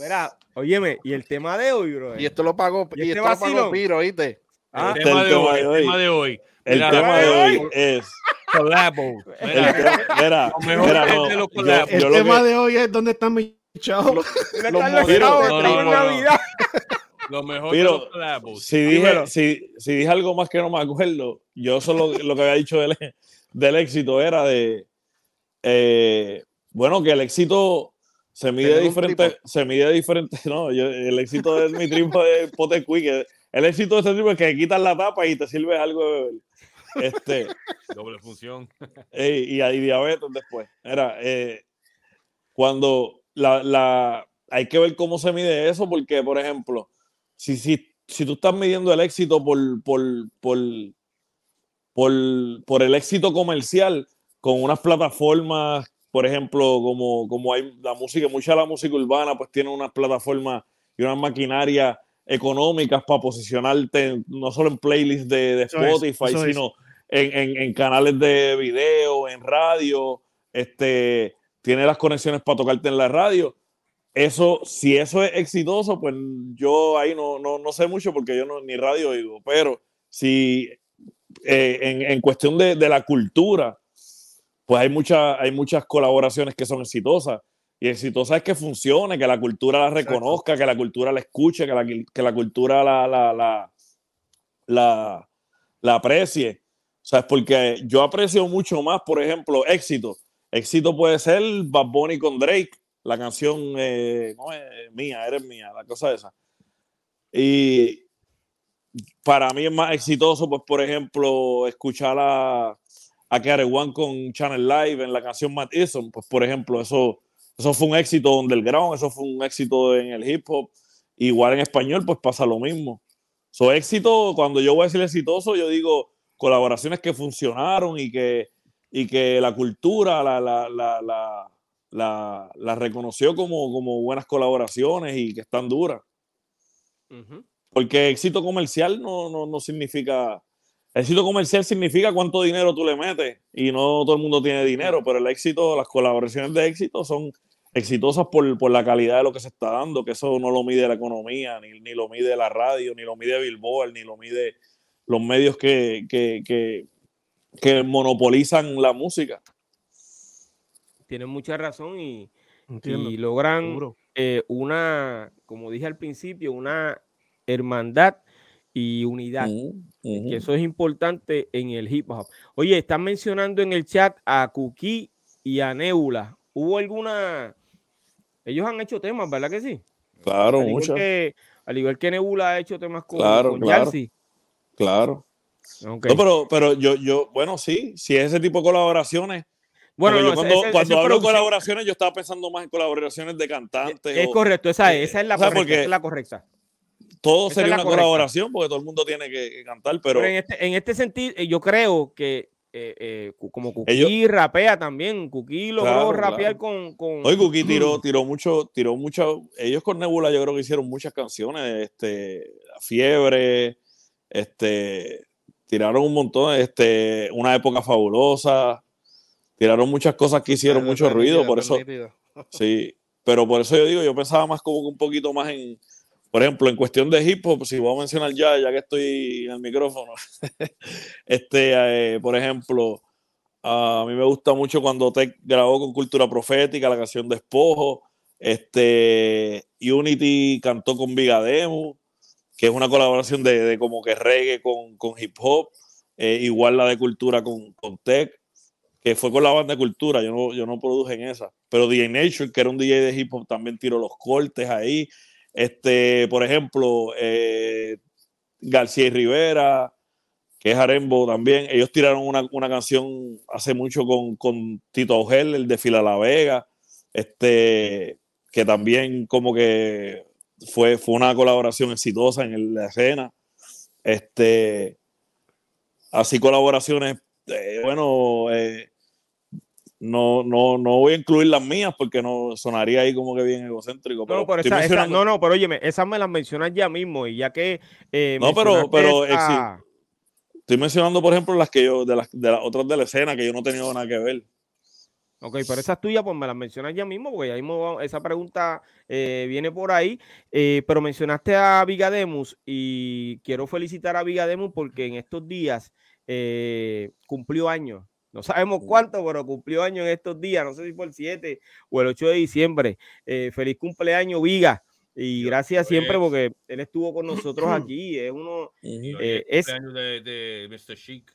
Mira, óyeme, y el tema de hoy, bro. Y esto lo pagó, ¿Y y, este esto lo pagó? Piro, ¿oíste? Ah, El Este tema de el tema hoy, de el hoy. tema de hoy. El Mira, tema de hoy. es. Collabo. El Mira, tema, mira, no, de yo- yo El tema que- de hoy es dónde están mis chavos. los están los chavos de de. Navidad. Lo mejor Pero, de los collabos. Si dije, si, si dije algo más que no me acuerdo, yo solo lo que había dicho del, del éxito era de, eh, bueno, que el éxito se mide diferente, se mide diferente, no, yo- el éxito de mi tripo de Pote Quick, el éxito de este tripo es que quitas la tapa y te sirves algo de beber. Este, Doble función. Ey, y hay diabetes después. Era, eh, cuando la, la, hay que ver cómo se mide eso, porque, por ejemplo, si, si, si tú estás midiendo el éxito por, por, por, por, por el éxito comercial con unas plataformas, por ejemplo, como, como hay la música, mucha de la música urbana, pues tiene unas plataformas y unas maquinarias económicas para posicionarte no solo en playlists de, de Eso es, Spotify, eso es. sino en, en- en canales de video, en radio, este, tiene las conexiones para tocarte en la radio. Eso, si eso es exitoso, pues yo ahí no, no, no sé mucho porque yo no, ni radio oigo, pero si eh, en, en cuestión de, de la cultura, pues hay, mucha, hay muchas colaboraciones que son exitosas. Y exitosa es que funcione, que la cultura la Exacto. reconozca, que la cultura la escuche, que la, que la cultura la, la, la, la, la aprecie. O sea, es porque yo aprecio mucho más, por ejemplo, éxito. Éxito puede ser Bad Bunny con Drake, la canción eh, ¿cómo es? mía, eres mía, la cosa esa. Y para mí es más exitoso, pues, por ejemplo, escuchar a, a Carey One con Channel Live en la canción Matt Eason, pues, por ejemplo, eso, eso fue un éxito underground, eso fue un éxito en el hip hop. Igual en español, pues pasa lo mismo. So, éxito, cuando yo voy a decir exitoso, yo digo colaboraciones que funcionaron y que, y que la cultura la, la, la, la, la, la reconoció como, como buenas colaboraciones y que están duras. Porque éxito comercial no, no, no significa. Éxito comercial significa cuánto dinero tú le metes. Y no todo el mundo tiene dinero, pero el éxito, las colaboraciones de éxito son exitosas por, por la calidad de lo que se está dando, que eso no lo mide la economía, ni, ni lo mide la radio, ni lo mide Billboard, ni lo mide los medios que, que, que, que monopolizan la música. Tienen mucha razón y, logran eh, una, como dije al principio, una hermandad y unidad. Ujú. que eso es importante en el hip hop. Oye, están mencionando en el chat a Kuki y a Nebula. ¿Hubo alguna? Ellos han hecho temas, ¿verdad que sí? Claro, al, muchas. que, al igual que Nebula ha hecho temas con, Claro, con claro. Yalsi. Claro. No, pero, pero yo, yo, bueno, sí, si es ese tipo de colaboraciones. Bueno, porque no, yo cuando, ese- ese- cuando ese hablo de colaboraciones, yo estaba pensando más en colaboraciones de cantantes. es o- correcto, esa es, esa es la correcta. porque- es la correcta. todo esa sería una correcta. colaboración porque todo el mundo tiene que, cantar, pero, Pero en este, en este sentido, eh, yo creo que eh, eh, como Kuki Ellos- rapea también, Kuki logró Claro, rapear claro. con, con hoy Cookie tiró, tiró mucho, tiró mucho, ellos con Nebula yo creo que hicieron muchas canciones, este, Fiebre, este, tiraron un montón, este, una época fabulosa, tiraron muchas cosas que hicieron mucho ruido, nítido, por eso, nítido. Sí, pero por eso yo digo, yo pensaba más como que un poquito más en, por ejemplo, en cuestión de hip hop, si voy a mencionar ya, ya que estoy en el micrófono, este, eh, por ejemplo, a mí me gusta mucho cuando Tech grabó con Cultura Profética la canción Despojo, este, Unity cantó con Vigademo, que es una colaboración de, de como que reggae con, con hip hop, eh, igual la de Cultura con, con Tech. Que fue con la banda cultura, yo no, yo no produje en esa, pero DJ Nature, que era un DJ de hip hop, también tiró los cortes ahí. Este, por ejemplo, eh, García y Rivera, que es Arembo también, ellos tiraron una, una canción hace mucho con, con Tito Augel, el de Fila La Vega, este, que también como que fue, fue una colaboración exitosa en la escena. Este, así colaboraciones, eh, bueno, eh, no, no, no voy a incluir las mías porque no sonaría ahí como que bien egocéntrico. No, pero esa- no, no, pero óyeme, esas me las mencionas ya mismo y ya que. eh, No, pero- pero, eh, sí. Estoy mencionando, por ejemplo, las que yo, de las, de las otras de la escena que yo no he tenido nada que ver. Ok, pero esas tuyas, pues me las mencionas ya mismo, porque ya mismo esa pregunta eh, viene por ahí. eh, pero mencionaste a Vigademus y quiero felicitar a Vigademus porque en estos días eh, cumplió años. No sabemos cuánto, pero cumplió años en estos días. No sé si por el 7 o el 8 de diciembre. Eh, feliz cumpleaños, Viga. Y gracias siempre porque él estuvo con nosotros aquí. Es uno, Eh, es de, de Mr. Chic.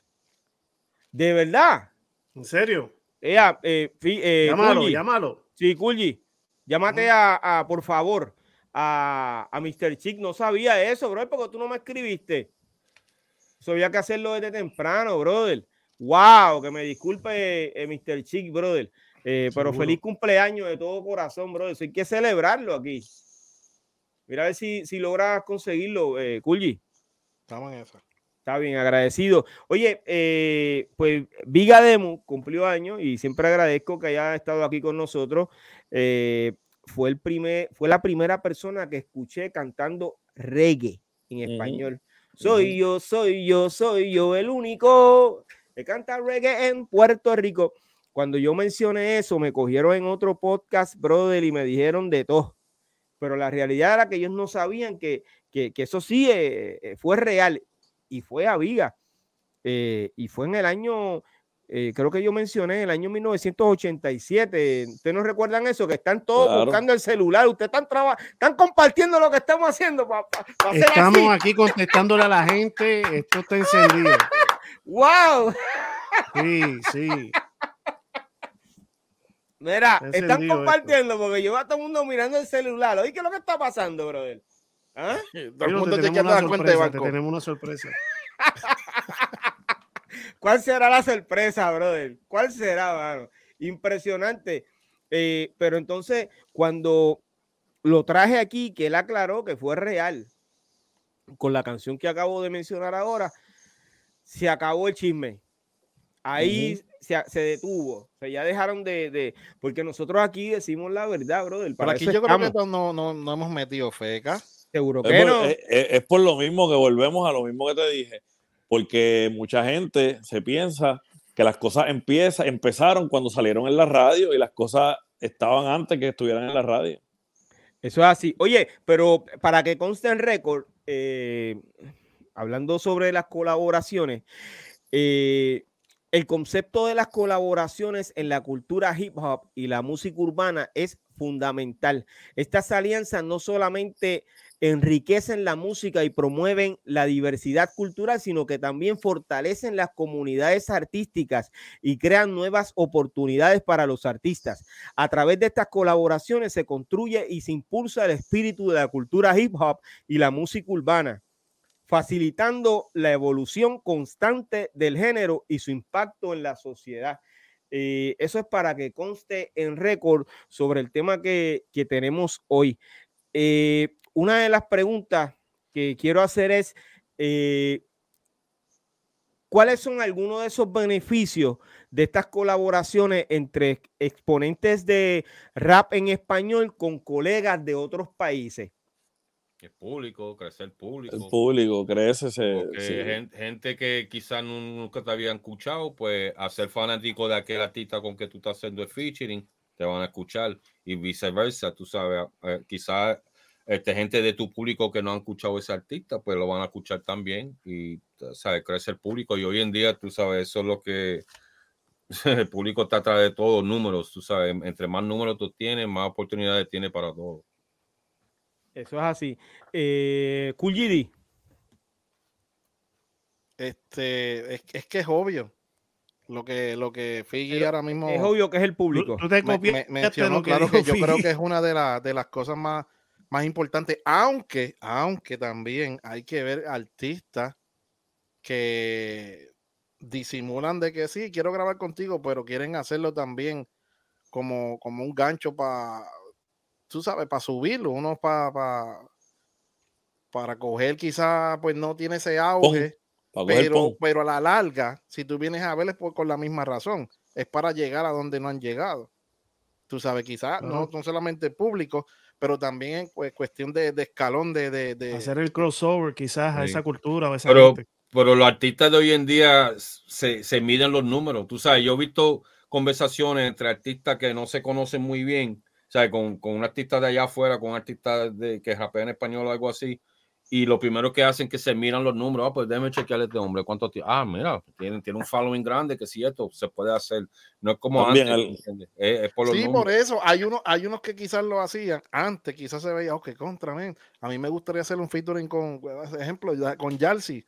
de verdad. ¿En serio? Ea, eh, fi- eh, llámalo, Kulji. llámalo. Sí, Kulji, llámate a, a, por favor, a, a Mr. Chick. No sabía eso, bro, porque tú no me escribiste. Eso había que hacerlo desde temprano, brother. Wow, que me disculpe, eh, Mr. Chick, brother. Eh, pero feliz cumpleaños de todo corazón, brother. Eso hay que celebrarlo aquí. Mira a ver si, si logras conseguirlo, eh, Kulji. Estamos en esa. Está bien, agradecido. Oye, eh, pues Viga Demo cumplió años y siempre agradezco que haya estado aquí con nosotros. Eh, fue, el primer, fue la primera persona que escuché cantando reggae en español. Soy yo, soy yo, soy yo el único que canta reggae en Puerto Rico. Cuando yo mencioné eso, me cogieron en otro podcast, brother, y me dijeron de todo. Pero la realidad era que ellos no sabían que, que, que eso sí eh, eh, fue real y fue a Viga. Eh, y fue en el año, eh, creo que yo mencioné, en el año 1987. ¿Ustedes no recuerdan eso? Que están todos Claro. buscando el celular. Ustedes están, traba- están compartiendo lo que estamos haciendo para hacer Estamos así. aquí contestándole a la gente. Esto está encendido. ¡Wow! Sí, sí. Mira, Está están esto. compartiendo porque yo a todo el mundo mirando el celular. Oye, ¿qué es lo que está pasando, brother? ¿Ah? Todo el mundo te que tenemos cuenta de sorpresa. Te banco. tenemos una sorpresa. ¿Cuál será la sorpresa, brother? ¿Cuál será, mano? Impresionante. Eh, pero entonces, cuando lo traje aquí, que él aclaró que fue real, con la canción que acabo de mencionar ahora, se acabó el chisme. Ahí se, se detuvo. O sea, ya dejaron de, de- Porque nosotros aquí decimos la verdad, brother. Pero Para aquí yo creo que estamos. no, no, no hemos metido feca. Seguro Es que por, no. es- es- es por lo mismo que volvemos a lo mismo que te dije, porque mucha gente se piensa que las cosas empieza, empezaron cuando salieron en la radio y las cosas estaban antes que estuvieran en la radio. Eso es así. Oye, pero para que conste en récord, eh, hablando sobre las colaboraciones, eh, el concepto de las colaboraciones en la cultura hip hop y la música urbana es fundamental. Estas alianzas no solamente enriquecen la música y promueven la diversidad cultural, sino que también fortalecen las comunidades artísticas y crean nuevas oportunidades para los artistas. A través de estas colaboraciones se construye y se impulsa el espíritu de la cultura hip hop y la música urbana, facilitando la evolución constante del género y su impacto en la sociedad. Eh, eso es para que conste en récord sobre el tema que, que tenemos hoy. Eh, una de las preguntas que quiero hacer es, eh, ¿cuáles son algunos de esos beneficios de estas colaboraciones entre exponentes de rap en español con colegas de otros países? El público, crecer público. El público crece, se, sí. gente, que quizás nunca te habían escuchado, pues a ser fanático de aquel artista con que tú estás haciendo el featuring, te van a escuchar y viceversa, tú sabes, eh, quizás este, gente de tu público que no han escuchado ese artista, pues lo van a escuchar también y, sabes, crece el público y hoy en día, tú sabes, eso es lo que el público está atrás de todos números, tú sabes, entre más números tú tienes, más oportunidades tiene para todo. Eso es así. Eh, Cool GD, Este, es, es que es obvio lo que, lo que Figgy Pero ahora mismo Es obvio que es el público. tú te me- me- mencionó, lo que claro que yo creo que es una de, las de las cosas más, más importantes, aunque, aunque también hay que ver artistas que disimulan de que sí, quiero grabar contigo, pero quieren hacerlo también como, como un gancho para, tú sabes, para subirlo, uno para para coger quizás, pues no tiene ese auge, Para pero, pero a la larga, si tú vienes a ver es por, con la misma razón, es para llegar a donde no han llegado. Tú sabes, quizás no, no solamente el público, pero también en pues, cuestión de, de escalón de, de, de- Hacer el crossover quizás a esa cultura a esa Pero, gente. pero los artistas de hoy en día se, se miden los números. Tú sabes, yo he visto conversaciones entre artistas que no se conocen muy bien, sea, con, con un artista de allá afuera, con un artista de, que rapea en español o algo así, y lo primero que hacen es que se miran los números. Ah, pues déjame chequear este hombre. ¿Cuánto tiene? Ah, mira, tiene, tiene un following grande, que si esto se puede hacer. No es como También antes, el- es, es por los Sí, números. por eso hay unos, hay unos que quizás lo hacían antes, quizás se veía, ok, contra, men, A mí me gustaría hacer un featuring con, por ejemplo, con Jalsi.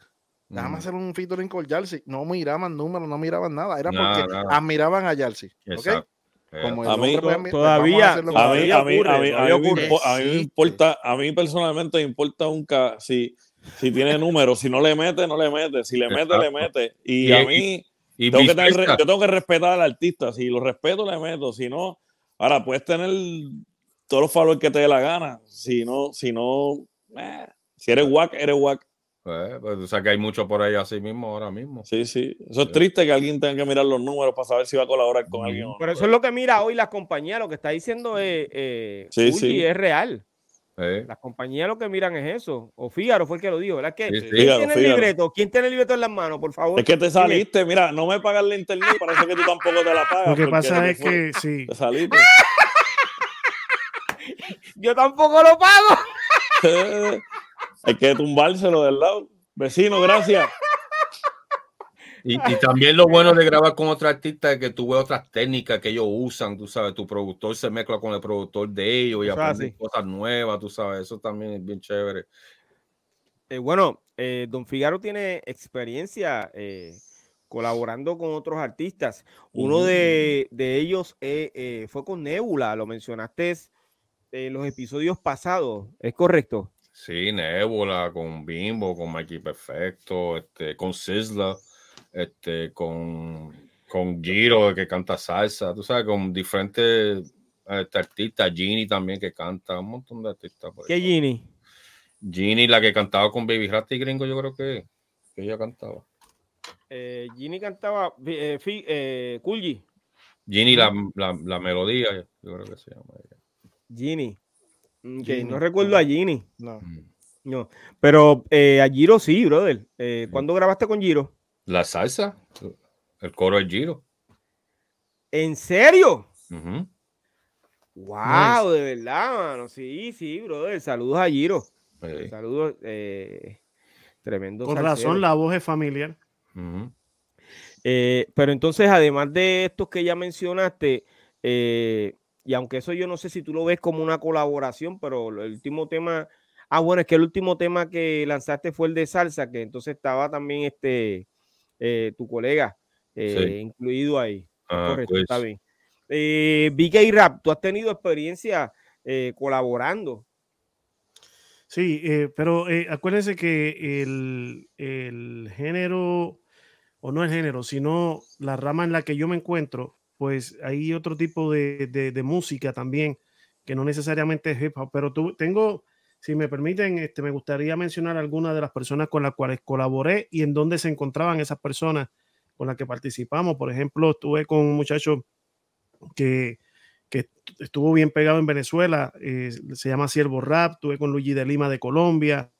Déjame Mm, hacer un featuring con Jalsi. No miraban números, no miraban nada. Era Nada, porque nada. admiraban a Jalsi. ¿ok? Eh, Como A mí- todavía- a mí, Todavía a mí, ocurre, a mí, a todavía mí me importa, a mí personalmente me importa un ca si, si tiene números, si no le mete, no le mete, si le mete, le mete. Y, Y- a mí, y tengo que tener- yo tengo que respetar al artista, si lo respeto, le meto, si no, ahora puedes tener todos los followers que te dé la gana, si no, si no, eh, si eres wack, eres wack. Pues, pues, o sea que hay mucho por ahí así mismo ahora mismo. Sí, sí. Eso es Sí. triste que alguien tenga que mirar los números para saber si va a colaborar con alguien o no. Pero eso es lo que mira hoy las compañías, lo que está diciendo es, eh, Sí, sí. es real. Eh, Las compañías lo que miran es eso. O Fígaro fue el que lo dijo, ¿verdad? que Sí, sí. ¿Quién Fígaro, tiene el Fígaro. libreto? ¿Quién tiene el libreto en las manos, por favor? Es que te saliste, mira, no me pagas la internet, parece que tú tampoco te la pagas. Lo que pasa es que sí. Te saliste. Yo tampoco lo pago. Hay que tumbárselo del lado. Vecino, gracias. Y, y también lo bueno de grabar con otro artista es que tú ves otras técnicas que ellos usan, tú sabes, tu productor se mezcla con el productor de ellos y es aprende cosas nuevas, tú sabes, eso también es bien chévere. Eh, bueno, eh, Don Figaro tiene experiencia eh, colaborando con otros artistas. Uno de, de ellos eh, eh, fue con Nebula, lo mencionaste en los episodios pasados, ¿es correcto? Sí, Nebula, con Bimbo, con Mikey Perfecto, este, con Sizzla, este, con, con Giro que canta salsa, tú sabes, con diferentes este, artistas, Ginny también que canta, un montón de artistas. por ¿Qué ahí. Gini? Ginny, la que cantaba con Baby Rasty Gringo, yo creo que, que ella cantaba. Eh, Gini cantaba, eh, Fi- eh, Cool G. Ginny, la, la, la melodía, yo creo que se llama ella. Gini. Gini, no recuerdo a Gini. No. Mm. No. Pero eh, a Giro sí, brother. Eh, ¿Cuándo grabaste con Giro? La salsa, el coro del Giro. ¿En serio? Ujú. Wow, de verdad, mano. Sí, sí, brother. Saludos a Giro. Sí. Saludos. eh, tremendo. Con salsero. razón, la voz es familiar. Eh, pero entonces, además de estos que ya mencionaste, eh, y aunque eso yo no sé si tú lo ves como una colaboración, pero el último tema, ah, bueno, es que el último tema que lanzaste fue el de salsa, que entonces estaba también este eh, tu colega eh, Sí. incluido ahí. Ah, Correcto, está pues, bien. Eh, BK Rap, tú has tenido experiencia eh, colaborando. Sí, eh, pero eh, acuérdense que el, el género, o no el género, sino la rama en la que yo me encuentro, pues hay otro tipo de, música también, que no necesariamente es hip hop, pero tú, tengo, si me permiten, este, me gustaría mencionar algunas de las personas con las cuales colaboré y en dónde se encontraban esas personas con las que participamos. Por ejemplo, estuve con un muchacho que, estuvo bien pegado en Venezuela, eh, se llama Siervo Rap, estuve con Luigi de Lima de Colombia,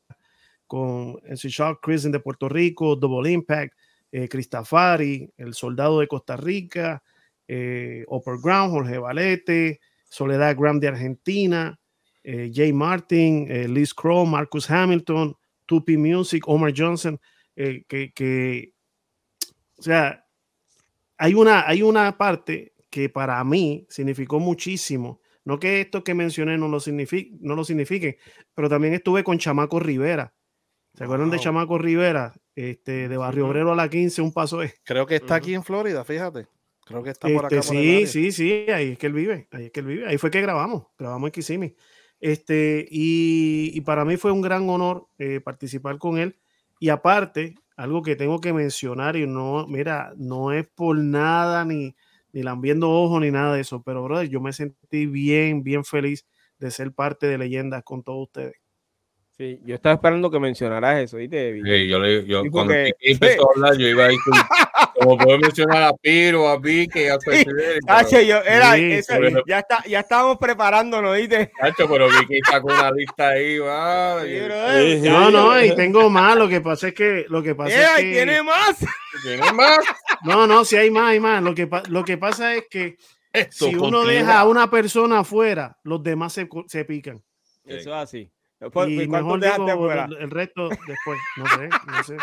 con NC Shark Prison de Puerto Rico, Double Impact, eh, Cristafari, El Soldado de Costa Rica, eh, Upper Ground, Jorge Valete, Soledad Graham de Argentina, eh, Jay Martin, eh, Liz Crow, Marcus Hamilton, Tupi Music, Omar Johnson, eh, que, que, o sea, hay una, hay una parte que para mí significó muchísimo. No que esto que mencioné no lo, signifique, no lo signifique, pero también estuve con Chamaco Rivera. ¿Se acuerdan de. Chamaco Rivera? Este, de Barrio. Obrero a la 15, un paso es. Creo que está aquí en Florida, fíjate. Creo que está por acá. Este, por sí, sí, sí, ahí es que él vive, ahí es que él vive, ahí fue que grabamos, grabamos en Kissimmee. Este, y, y para mí fue un gran honor eh, participar con él. Y aparte, algo que tengo que mencionar, y no, mira, no es por nada, ni, ni lambiendo ojos, ni nada de eso, pero brother, yo me sentí bien, bien feliz de ser parte de leyendas con todos ustedes. Sí, yo estaba esperando que mencionaras eso, ¿viste? Sí, yo le, yo, cuando Vicky empezó a hablar, yo iba ahí con, como puedo mencionar a Piro, a Vicky, a yo, era, Sí, eso- sí. ya, está, ya estábamos preparándonos, ¿viste? Tacho, pero Vicky sacó una lista ahí, va. Sí. Sí, No, no, y tengo más, lo que pasa es que, lo que pasa es que, tiene más. ¿Tiene más? no, no, si hay más, hay más, lo que, lo que pasa es que Esto si uno continúa. deja a una persona afuera, los demás se, se pican. Eso es así. ¿Por- y por ¿Cuántos mejor dejaste digo, afuera? el, el resto después, no sé, no sé.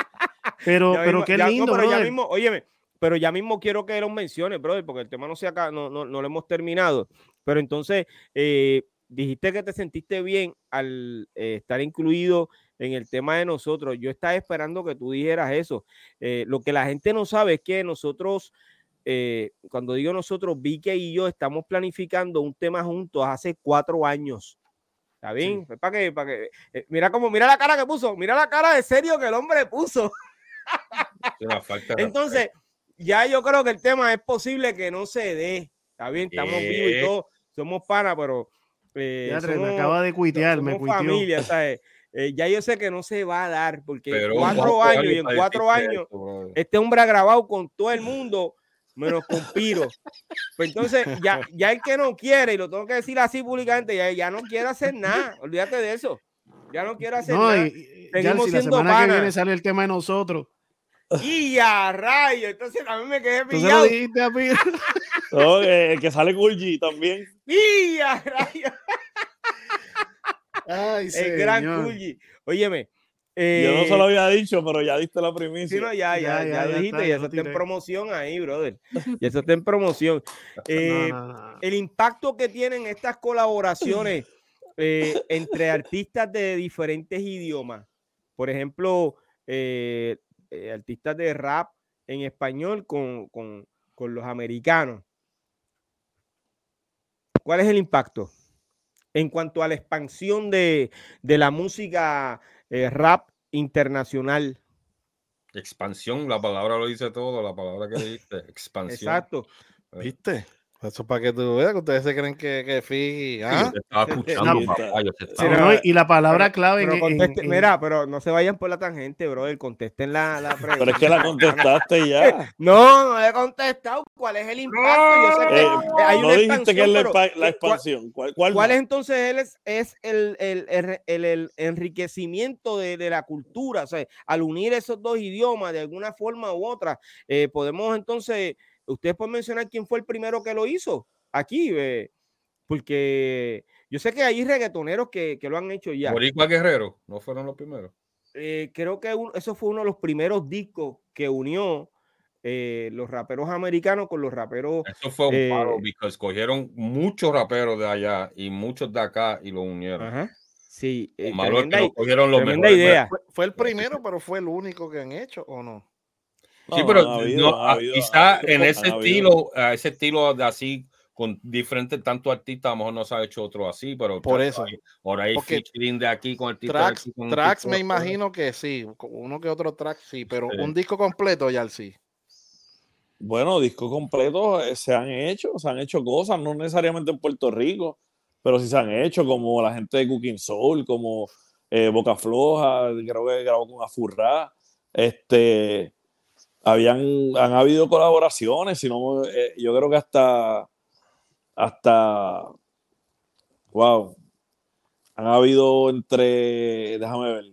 Pero, Ya pero mismo- qué no, lindo, pero ya mismo, óyeme, pero ya mismo quiero que los mencione, brother, porque el tema no se acá, no, no, no lo hemos terminado. Pero entonces, eh, dijiste que te sentiste bien al eh, estar incluido en el tema de nosotros. Yo estaba esperando que tú dijeras eso. Eh, lo que la gente no sabe es que nosotros, eh, cuando digo nosotros, Vicky y yo estamos planificando un tema juntos hace cuatro años. ¿Está bien? Pues para que, para que, eh, mira cómo, mira la cara que puso, mira la cara de serio que el hombre puso. Sí, una falta de Entonces, ya yo creo que el tema es posible que no se dé. Está bien, estamos vivos y todo, somos panas, pero eh, me acaba de cuitear, me cuiteó. familia, ¿sabes? Eh, ya yo sé que no se va a dar, porque en Pero cuatro años y en cuatro años, esto, este hombre ha grabado con todo el mundo, menos con Piro. Pues entonces, ya, ya el que no quiere, y lo tengo que decir así públicamente, ya, ya no quiere hacer nada. Olvídate de eso. Ya no quiere hacer No, nada. y, y- Seguimos Yarsi, la siendo semana que panas. viene sale el tema de nosotros. Y a rayo, entonces a mí me quedé Tú se lo pillado. dijiste a Piro. No, eh, el que sale Gulgi también. Y a rayo. Ay, El gran señor. Kulji. Yo no eh, se lo había dicho, pero ya diste la sí, primicia. no, ya, ya, Ya, ya, ya, ya dijiste, está, ya eso está en promoción ahí, brother. Ya eso está en promoción. Eh, No, no, no. el impacto que tienen estas colaboraciones eh, entre artistas de diferentes idiomas. Por ejemplo, eh, eh, artistas de rap en español con, con- con los americanos. ¿Cuál es el impacto? En cuanto a la expansión de, de la música eh, rap internacional. Expansión, la palabra lo dice todo, la palabra que dijiste, expansión. Exacto. ¿Viste? Eso para que tú veas que ustedes se creen que, que Fiji. Sí, ¿ah? estaba escuchando, No, papá, yo te Sí, estaba- no, No, y- la palabra pero- clave en- Pero en- conteste- en- mira, pero no se vayan por la tangente, brother. Contesten la, la pregunta. Pero es que la contestaste ya. No, no le he contestado. ¿Cuál es el impacto? Yo sé que Eh, eh, hay no una dijiste que es la, eh, expansión. ¿Cuál, ¿Cuál, cuál es entonces el, es, es el, el- el- el- el enriquecimiento de, de la cultura? O sea, al unir esos dos idiomas de alguna forma u otra, eh, podemos entonces, ustedes pueden mencionar quién fue el primero que lo hizo aquí, eh, porque yo sé que hay reggaetoneros que, que lo han hecho ya. Boricua Guerrero, no fueron los primeros. eh, creo que un- eso fue uno de los primeros discos que unió eh, los raperos americanos con los raperos. Eso fue un Eh, paro, porque escogieron muchos raperos de allá y muchos de acá y lo unieron. Ajá. Sí, eh, Lo malo es que tremenda, no cogieron los tremenda mejores. idea. Fue, fue el primero, pero fue el único que han hecho, ¿o no? Sí, pero habido- no, ah, habido- quizá en ese estilo, a ese estilo de así, con diferentes tantos artistas, a lo mejor no se ha hecho otro así, pero Por eso. hay- ahora hay Porque featuring de aquí con artistas de Tracks, aquí, con tracks me de imagino que sí, uno que otro track sí, pero Sí. un disco completo ya sí. Bueno, discos completos eh, se han hecho, se han hecho cosas, no necesariamente en Puerto Rico, pero sí se han hecho, como la gente de Cooking Soul, como eh, Boca Floja, creo que grabó con Afurrá. Este, habían, han habido colaboraciones, sino, eh, yo creo que hasta, hasta, wow, han habido entre, déjame ver,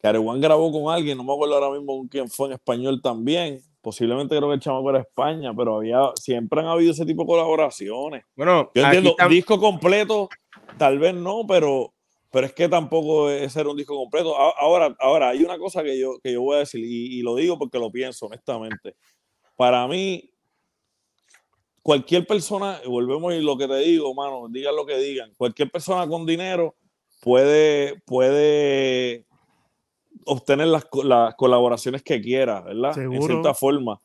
Carewan grabó con alguien, no me acuerdo ahora mismo con quién fue en español también. Posiblemente creo que el chamaco era España, pero había, siempre han habido ese tipo de colaboraciones. Bueno, Yo entiendo, disco completo, tal vez no, pero, pero es que tampoco es ser un disco completo. Ahora, ahora hay una cosa que yo, que yo voy a decir, y, y lo digo porque lo pienso honestamente. Para mí, cualquier persona, volvemos y lo que te digo, mano, digan lo que digan, cualquier persona con dinero puede, puede obtener las, las colaboraciones que quiera, ¿verdad? En Seguro. cierta forma.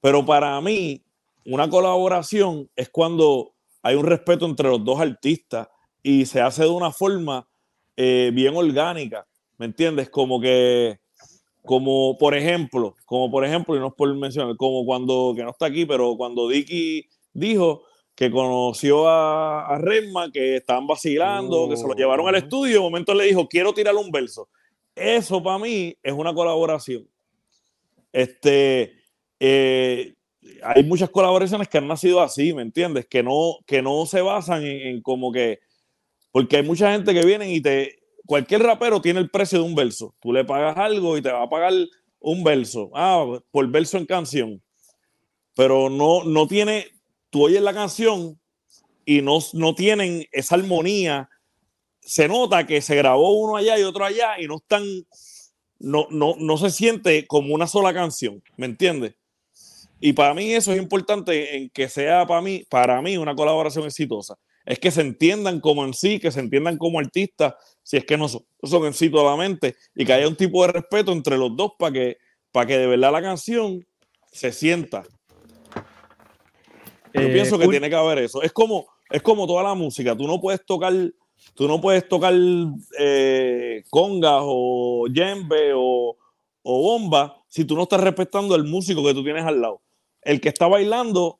Pero para mí, una colaboración es cuando hay un respeto entre los dos artistas y se hace de una forma eh, bien orgánica, ¿me entiendes? Como que, como por ejemplo, como por ejemplo, y no es por mencionar, como cuando, que no está aquí, pero cuando Dicky dijo que conoció a, a Redman, que estaban vacilando, que se lo llevaron al Ujú. estudio y de momento le dijo, quiero tirarle un verso. Eso para mí es una colaboración. Este, eh, hay muchas colaboraciones que han nacido así, ¿me entiendes? Que no, que no se basan en, en como que, porque hay mucha gente que viene y te, cualquier rapero tiene el precio de un verso. Tú le pagas algo y te va a pagar un verso, ah, por verso en canción. Pero no, no tiene, tú oyes la canción y no, no tienen esa armonía. Se nota que se grabó uno allá y otro allá y no están, no, no, no se siente como una sola canción, ¿me entiendes? Y para mí eso es importante en que sea para mí, para mí una colaboración exitosa. Es que se entiendan como en sí, que se entiendan como artistas, si es que no son, en sí solamente, y que haya un tipo de respeto entre los dos para que, para que de verdad la canción se sienta. Yo Eh, pienso que Cool- tiene que haber eso. Es como, es como toda la música. Tú no puedes tocar, tú no puedes tocar eh, congas o djembe o, o bomba si tú no estás respetando al músico que tú tienes al lado. El que está bailando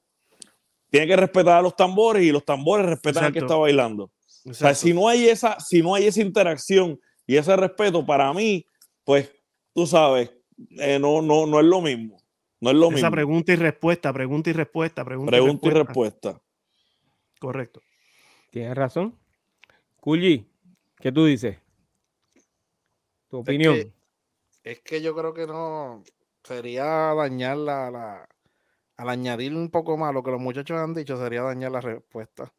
tiene que respetar a los tambores y los tambores respetan al que está bailando. O sea, si no hay esa, si no hay esa interacción y ese respeto, para mí, pues, tú sabes, eh, no, no, no es lo mismo. No es lo Esa mismo. pregunta y respuesta, pregunta y respuesta, pregunta, Pregunta y respuesta. Correcto. Tienes razón. Kulji, ¿qué tú dices? Tu opinión. que- Es que yo creo que no sería dañar la, la- al añadir un poco más lo que los muchachos han dicho, sería dañar la respuesta.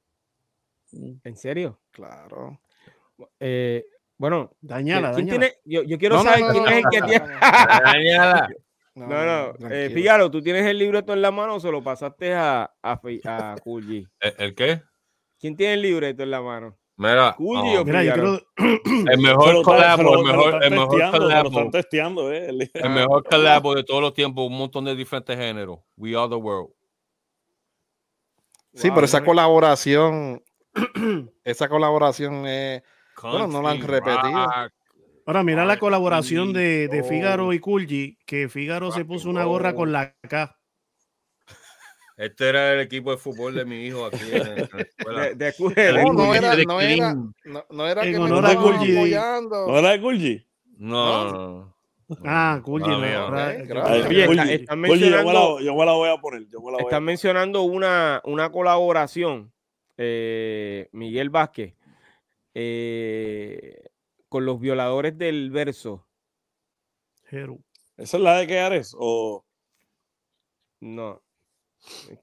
¿En serio? Claro. Eh, bueno, Dañala, ¿quién dañala. tiene? Yo, yo quiero No, saber no, quién no, es el no, que no, tiene. no, Dañada. No, no, eh. Fígaro, ¿tú tienes el libreto en la mano o se lo pasaste a, a, a Kulji? ¿El, el qué? ¿Quién tiene el libreto en la mano? Mira, Kulji oh, Mira, yo quiero. el mejor lo- el mejor, el mejor testeando, eh. El- mejor collabo de todos los tiempos, un montón de diferentes géneros. We are the world. Sí, Wow, pero esa colaboración, esa colaboración es. Bueno, no la han repetido. rock, Ahora, mira la colaboración de, de. Fígaro y Kulji, que Fígaro se puso una gorra con la K. Este era el equipo de fútbol de mi hijo aquí en, en la escuela. De, de, No, de- no era, de no era, no, no era En que honor a estaban Gulli. apoyando. ¿No era de Gulgi? No, no. Ah, Kulji. Mala no, yo- me la- voy a poner. Yo me la voy a Están mencionando una, una colaboración, eh, Miguel Vázquez, eh, con los violadores del verso. ¿Esa es la de Keares? O... No.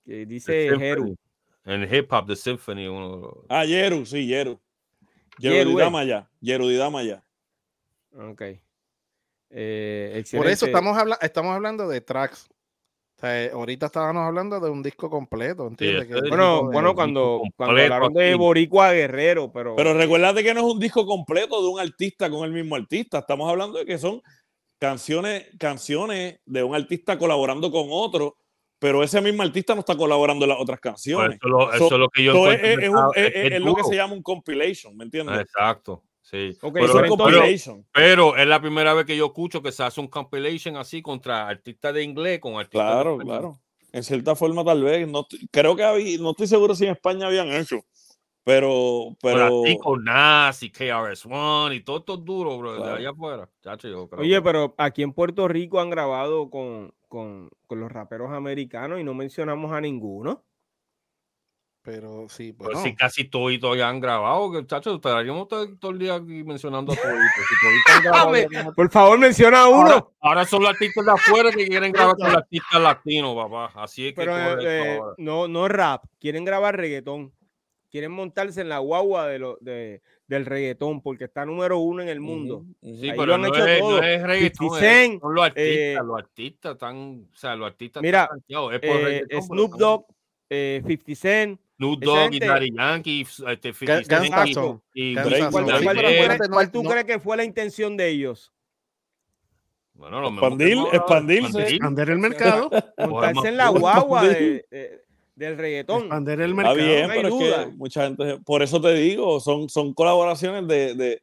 Que dice. Jeru. En hip hop, The Symphony. Uno, Ah, Yeru, sí, Yeru. Yeru, Yerudidama ya. Yerudidama ya. Ok. Eh, Por eso estamos, habla estamos hablando de tracks. O sea, eh, ahorita estábamos hablando de un disco completo, ¿entiendes? Bueno, de- bueno, cuando, cuando hablaron de. Boricua Guerrero, pero, Pero recuérdate que no es un disco completo de un artista con el mismo artista. Estamos hablando de que son canciones, canciones de un artista colaborando con otro, pero ese mismo artista no está colaborando en las otras Pues canciones. eso, lo- So- eso es lo que yo So, es, un- lo que se llama un compilation, ¿me entiendes? Exacto, sí. Ok, pero, Eso es pero un entonces- compilation. pero es la primera vez que yo escucho que se hace un compilation así contra artistas de inglés con artistas de Claro, español. claro. En cierta forma, tal vez. No, creo que había, no estoy seguro si en España habían hecho. Pero, pero. Pero, con Nas y KRS-One y todo esto es duro, bro, Claro. de allá afuera. Chacho, yo creo Oye, que- pero aquí en Puerto Rico han grabado con, con, con los raperos americanos y no mencionamos a ninguno. Pero sí, Pero bueno. si casi todos y todos ya han grabado, que chacho, estaríamos todo, todo el día aquí mencionando a todos. Si como- Por favor, menciona a uno. ahora, ahora son los artistas de afuera que quieren grabar con los artistas latinos, papá. Así es que Pero eh, no, no rap, quieren grabar reggaetón. Quieren montarse en la guagua de lo, de, del reggaetón porque está número uno en el mundo. Sí, ahí pero lo han no hecho es, todo. no es reggaetón, 50 es- Cent, son los artistas, eh, los artistas están, o sea, los artistas Mira, están rankeados, es por Eh, Snoop Dogg, eh, 50 Cent. Snoop Dogg y Daddy Yankee, este, 50 Ga- Cent y-. ¿Cuál, tú crees- que fue la intención de ellos? Bueno, lo Expandir- expandirse. Expander el mercado. Montarse en la guagua de- de- del reggaetón. Expander el Está mercado. bien, no hay pero es duda. que mucha gente, por eso te digo, son, son colaboraciones de, de-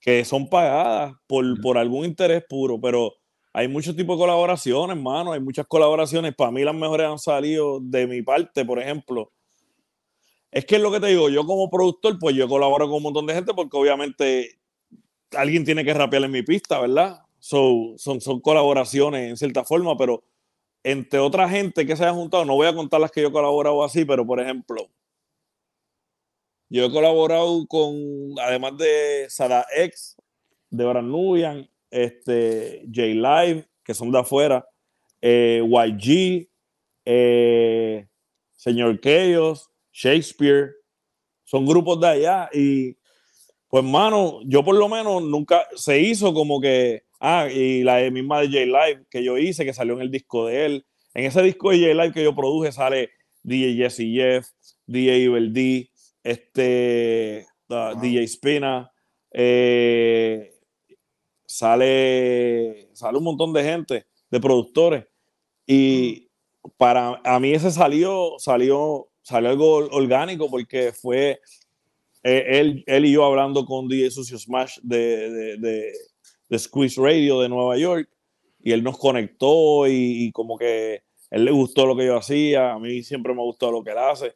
que son pagadas por, por algún interés puro, pero hay muchos tipos de colaboraciones, hermano, hay muchas colaboraciones. Para mí las mejores han salido de mi parte, por ejemplo. Es que es lo que te digo, yo como productor, pues yo colaboro con un montón de gente porque obviamente alguien tiene que rapear en mi pista, ¿verdad? So, son, son colaboraciones en cierta forma, pero entre otra gente que se haya juntado, no voy a contar las que yo he colaborado así, pero por ejemplo, yo he colaborado con, además de Sada X, de Nubian, este, J-Live, que son de afuera, eh, YG, eh, Señor Chaos, Shakespeare, son grupos de allá y pues mano, yo por lo menos nunca se hizo como que, ah, y la misma de J-Live que yo hice, que salió en el disco de él, en ese disco de J-Live que yo produje sale DJ Jesse Jeff, DJ Evil D, este, uh, DJ Spina, eh, sale, sale un montón de gente, de productores. Y para a mí ese salió, salió, salió algo orgánico porque fue eh, él, él y yo hablando con DJ Sucio Smash de, de, de, de Squeeze Radio de Nueva York y él nos conectó y, y como que él le gustó lo que yo hacía, a mí siempre me gustó lo que él hace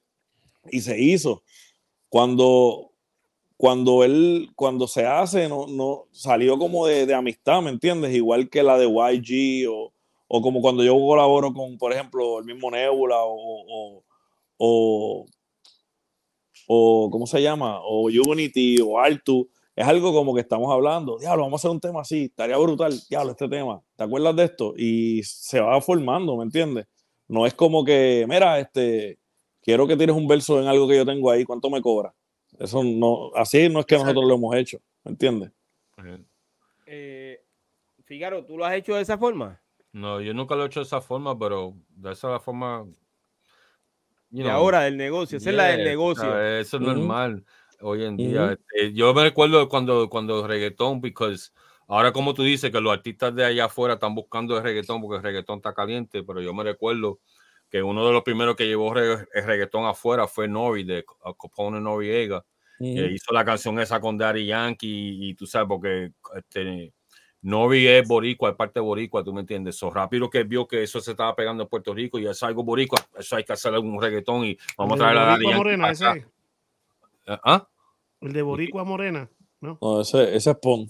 y se hizo. Cuando, cuando él, cuando se hace, no, no salió como de, de amistad, ¿me entiendes? Igual que la de YG o, o como cuando yo colaboro con, por ejemplo, el mismo Nebula o, o, o, o ¿cómo se llama? O Unity o Altu. Es algo como que estamos hablando, diablo, vamos a hacer un tema así, estaría brutal, diablo, este tema, ¿te acuerdas de esto? Y se va formando, ¿me entiendes? No es como que, mira, este, quiero que tires un verso en algo que yo tengo ahí, ¿cuánto me cobra? Eso no, así no es que nosotros lo hemos hecho, ¿me entiendes? Eh, Figaro, ¿tú lo has hecho de esa forma? No, yo nunca lo he hecho de esa forma, pero de esa forma. you know, ahora, del negocio. Esa es la del negocio. ¿sabes? Eso es normal hoy en día. Este, yo me recuerdo cuando, cuando reggaetón, porque ahora como tú dices que los artistas de allá afuera están buscando el reggaetón porque el reggaetón está caliente, pero yo me recuerdo que uno de los primeros que llevó el reggaetón afuera fue Nori, de uh, Capone Noriega, que hizo la canción esa con Daddy Yankee y, y tú sabes, porque este, Nori es boricua, es parte boricua, tú me entiendes. So rápido que vio que eso se estaba pegando en Puerto Rico y es algo boricua, eso hay que hacer un reggaetón y vamos a traer a Daddy Yankee Morena. ¿Ah? El de Boricua Morena. ¿no? No, ese, ese es Pon.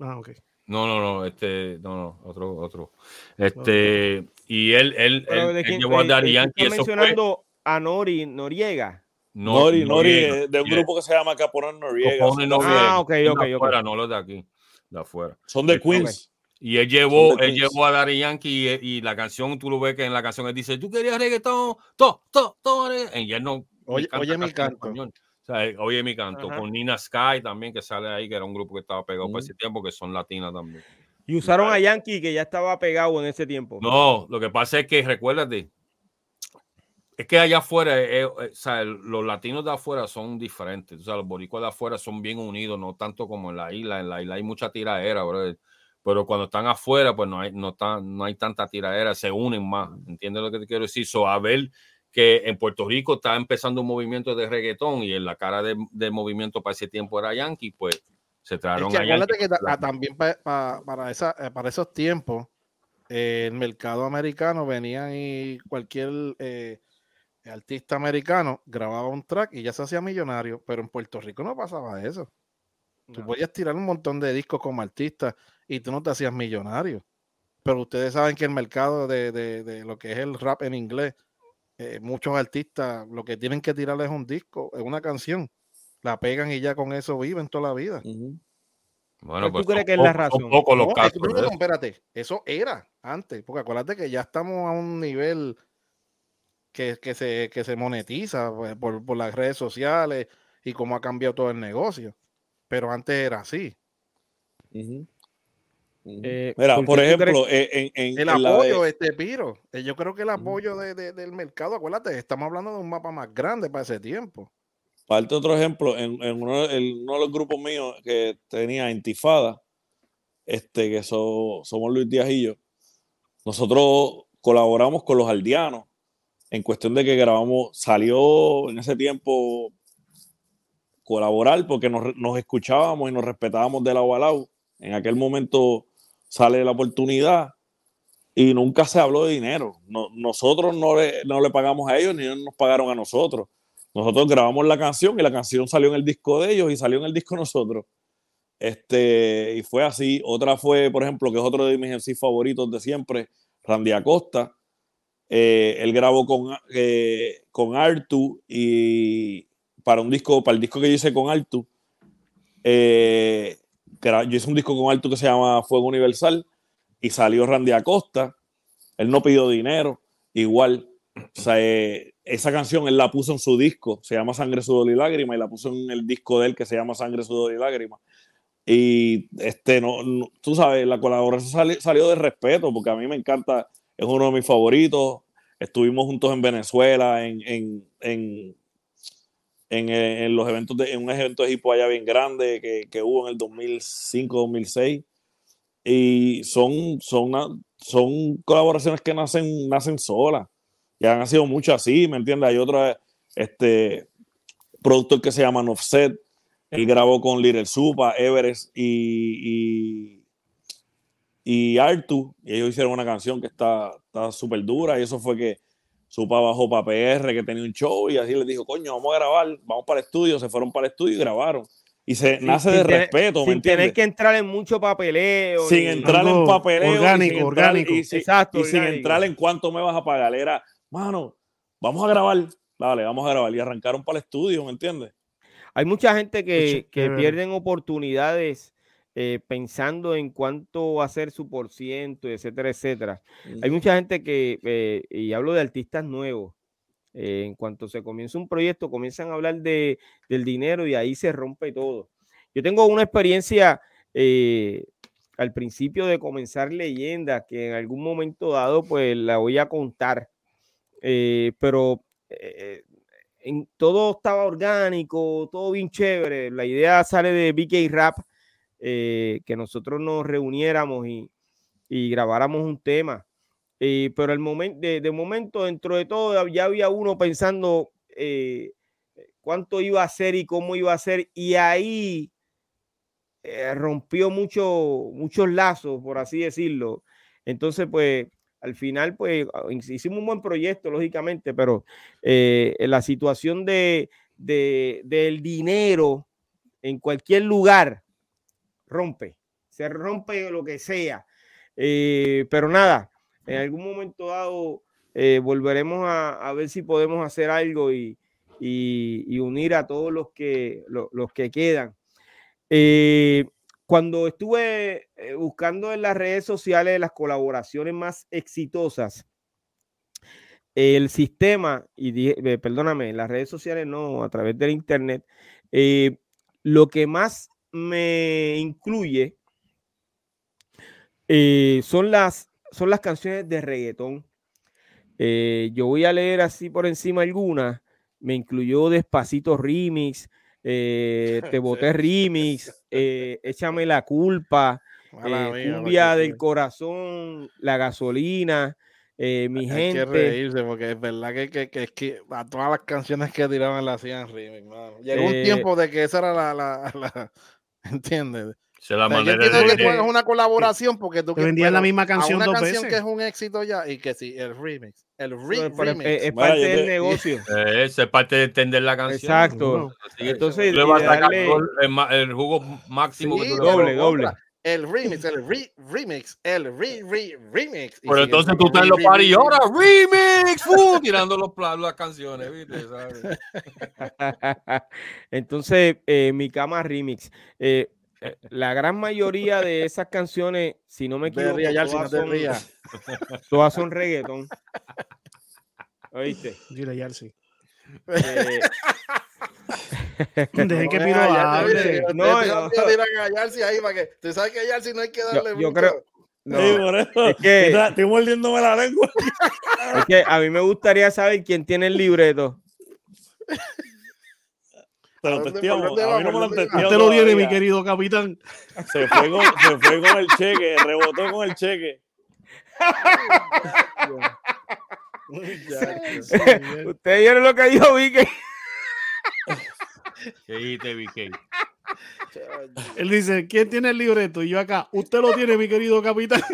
Ah, ok. No, no, no, este, no, no, otro, otro. Este, y él, él, Pero él, de él quién- llevó a eh, Yankee, fue mencionando a Nori Noriega. Nori, Nori, Noriega, eh, de un yeah. grupo que se llama Capone Noriega. Capone son, Noriega. Ah, ok, ok, de ok. afuera, no los de aquí, de afuera. son de Ok. Queens. Y él llevó, él llevó a Daddy Yankee y, y la canción, tú lo ves que en la canción él dice, tú querías reggaetón, to, to, to, reggaetón". y él no. Oye- oye mi canto. español. O sea, eh, oye mi canto, Ajá. con Nina Sky también, que sale ahí, que era un grupo que estaba pegado por Ujú. ese tiempo, que son latinas también. Y usaron a Yankee, que ya estaba pegado en ese tiempo. No, lo que pasa es que recuérdate, es que allá afuera, eh, eh, o sea, los latinos de afuera son diferentes. O sea, los boricuas de afuera son bien unidos, no tanto como en la isla. En la isla hay mucha brother. Pero cuando están afuera, pues no hay, no tan- no hay tanta tiraera, se unen más. ¿Entiendes lo que te quiero decir? So, a ver que en Puerto Rico está empezando un movimiento de reggaetón y en la cara de, de movimiento para ese tiempo era Yankee, pues se Es trajeron que a Yankee. que ta- también pa- pa- para, esa, eh, para esos tiempos, eh, el mercado americano venía y cualquier eh, artista americano grababa un track y ya se hacía millonario, pero en Puerto Rico no pasaba eso. Tú No. podías tirar un montón de discos como artista y tú no te hacías millonario. Pero ustedes saben que el mercado de, de- de lo que es el rap en inglés, eh, muchos artistas lo que tienen que tirar es un disco, es una canción. La pegan y ya con eso viven toda la vida. Bueno, ¿Cuál tú pues crees que es la razón? pocos los No, casos es que- no, de no, eso. espérate, eso era antes, porque acuérdate que ya estamos a un nivel que, que se, que se monetiza pues, por, por las redes sociales y cómo ha cambiado todo el negocio. Pero antes era así. Eh, Mira, ¿por ejemplo, en, en- El en la de- apoyo, este Piro, eh, yo creo que el apoyo de- de- del mercado, acuérdate, estamos hablando de un mapa más grande para ese tiempo. Parte otro ejemplo, en, en uno, en uno de los grupos míos que tenía Intifada, este, que so- somos Luis Díaz y yo, nosotros colaboramos con los aldeanos en cuestión de que grabamos, salió en ese tiempo colaborar porque nos, nos escuchábamos y nos respetábamos de lado a lado. En aquel momento sale la oportunidad y nunca se habló de dinero. No- nosotros no le, no le pagamos a ellos ni ellos nos pagaron a nosotros. Nosotros grabamos la canción y la canción salió en el disco de ellos y salió en el disco nosotros. Este, y fue así. Otra fue, por ejemplo, que es otro de mis MCs favoritos de siempre, Randy Acosta. Eh, él grabó con, eh, con Artu y para un disco, para el disco que yo hice con Artu, eh, yo hice un disco con Artu que se llama Fuego Universal y salió Randy Acosta. Él no pidió dinero, igual. O sea, eh, esa canción él la puso en su disco, se llama Sangre, Sudor y Lágrima, y la puso en el disco de él que se llama Sangre, Sudor y Lágrima. Y este, no, no- tú sabes, la colaboración sali- salió de respeto, porque a mí me encanta, es uno de mis favoritos. Estuvimos juntos en Venezuela, en, en, en, en, eh, en los eventos de, en un evento de hip hop allá bien grande que, que hubo en el 2005-2006. Y son, son, son colaboraciones que nacen, nacen solas. Y han sido muchas así, ¿me entiendes? Hay otro este, productor que se llama Offset. Él grabó con Little Supa, Everest y, y, y Artu. Y ellos hicieron una canción que está súper dura. Y eso fue que Supa bajó para PR, que tenía un show. Y así les dijo, coño, vamos a grabar, vamos para el estudio. Se fueron para el estudio y grabaron. Y se Sin- nace sin de tener- respeto, ¿me sin tener que entrar en mucho papeleo. sin entrar en papeleo. y orgánico, entrar- orgánico. Y, sin- Exacto, y sin entrar en cuánto me vas a pagar. Era, mano, vamos a grabar. Dale, vamos a grabar. Y arrancaron para el estudio, ¿me entiendes? Hay mucha gente que, que pierden oportunidades eh, pensando en cuánto va a ser su por ciento, etcétera, etcétera. Hay mucha gente que, eh, y hablo de artistas nuevos, eh, en cuanto se comienza un proyecto, comienzan a hablar de, del dinero y ahí se rompe todo. Yo tengo una experiencia eh, al principio de comenzar leyenda, que en algún momento dado, pues la voy a contar, pero en, todo estaba orgánico, todo bien chévere. La idea sale de BK Rap, eh, que nosotros nos reuniéramos y, y grabáramos un tema. Eh, pero el momento, de, momento, dentro de todo, ya había uno pensando eh, cuánto iba a ser y cómo iba a ser, y ahí rompió mucho, muchos lazos, por así decirlo. Entonces, pues, al final, pues, ah, hicimos un buen proyecto, lógicamente, pero la situación de, de- del dinero en cualquier lugar rompe, se rompe lo que sea. Eh, pero nada, en algún momento dado eh, volveremos a, a ver si podemos hacer algo y, y- y unir a todos los que, lo- los que quedan. Eh, cuando estuve buscando en las redes sociales las colaboraciones más exitosas, el sistema, y dije- perdóname, en las redes sociales no, a través del internet, eh, lo que más me incluye eh, son, las, son las canciones de reggaetón. Eh, yo voy a leer así por encima algunas. Me incluyó Despacito Remix, eh, Te Boté Remix, Échame la culpa, mía, Cumbia del Corazón, La Gasolina, eh, Mi Hay que Gente. reírse porque es verdad que, que, que, que a todas las canciones que tiraban las hacían remix. Llegó un tiempo de que esa era la, la, la- ¿entiendes? Es la O sea, yo manera entiendo de. que tú hagas una colaboración porque tú Te vendían la misma a canción una dos canción veces. que es un éxito ya y que sí, el remix, el re- remix. es, parte del te- negocio. Eh, es parte de entender la canción. Exacto. Que Entonces, tú le vas a sacar darle- el, jugo máximo que Sí, tú le pero Doble, doble. El remix, el re- remix, el re, re- remix. Y Pero entonces tú estás en los paris y ahora remix, ¡fu! tirando los, las canciones, ¿viste? ¿Sabes? Entonces, eh, mi cama remix. eh, eh, la gran mayoría de esas canciones, si no me No equivoco, no todas, te son, rías. todas son reggaetón. ¿Oíste? Dile, Yarsi. Eh, Dejen que No, Piro hable. No, que tú sabes que a Yarsi no hay que darle yo mucho. creo- no, Sí, por eso. es que- Estoy- Estoy mordiéndome la lengua. es que a mí me gustaría saber quién tiene el libreto. Te lo ¿A dónde- testeamos. A mí no me lo han ¿Dónde testeado Usted lo tiene, mi querido capitán. Se fue, con, se fue con el cheque, rebotó con el cheque. Ustedes vieron lo que dijo Vicky. ¿Qué dijiste, BK? Él dice, ¿quién tiene el libreto? Y yo acá, usted lo tiene, mi querido capitán.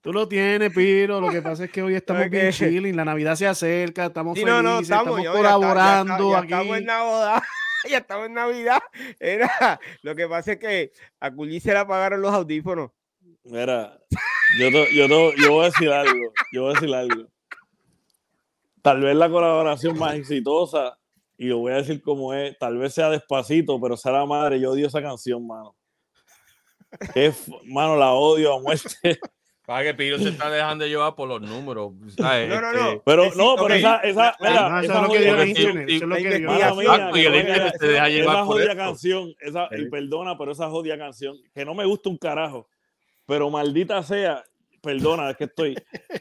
Tú lo tienes, Piro. Lo que pasa es que hoy estamos bien Ok. chilling. La Navidad se acerca, estamos Sí, no, no, felices, estamos, estamos yo- ya está- ya colaborando está- ya aquí. Estamos en Navidad. ya estamos en Navidad. Era, lo que pasa es que a Culli se le apagaron los audífonos. Mira, yo, te- yo, te- yo voy a decir algo. Yo voy a decir algo. Tal vez la colaboración más exitosa, y lo voy a decir como es, tal vez sea despacito, pero sea la madre, yo odio esa canción, mano. Es, mano, la odio a muerte. Para que Piro se está dejando llevar por los números. ¿sabes? No, no, no. Este, Pero Eh, sí, no, pero ok. esa, esa, mira, No, eso esa es lo que dio el internet. Eso es lo la que dio. y el internet esa- se deja llevar esa por jodida esto. canción, esa, y perdona, pero esa jodida canción, que no me gusta un carajo, pero maldita sea, perdona, es que estoy,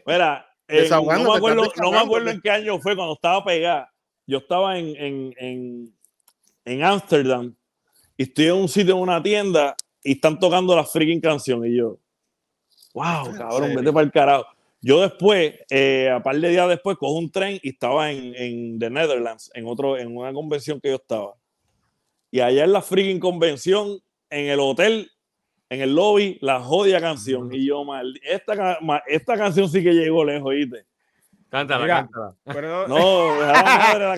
mira, en- no me acuerdo, no me acuerdo desahogándote. en qué año fue cuando estaba pegada, yo estaba en, en, en, en Ámsterdam, y estoy en un sitio, en una tienda, y están tocando la freaking canción, y yo, wow, cabrón, vete para el carajo. Yo después, eh, a par de días después, cojo un tren y estaba en, en The Netherlands, en, otro, en una convención que yo estaba. Y allá en la freaking convención, en el hotel, en el lobby, la jodida canción. Y yo, mal, esta, esta canción sí que llegó lejos, ¿oíste? Cántala, Mira. cántala. Pero no, No, la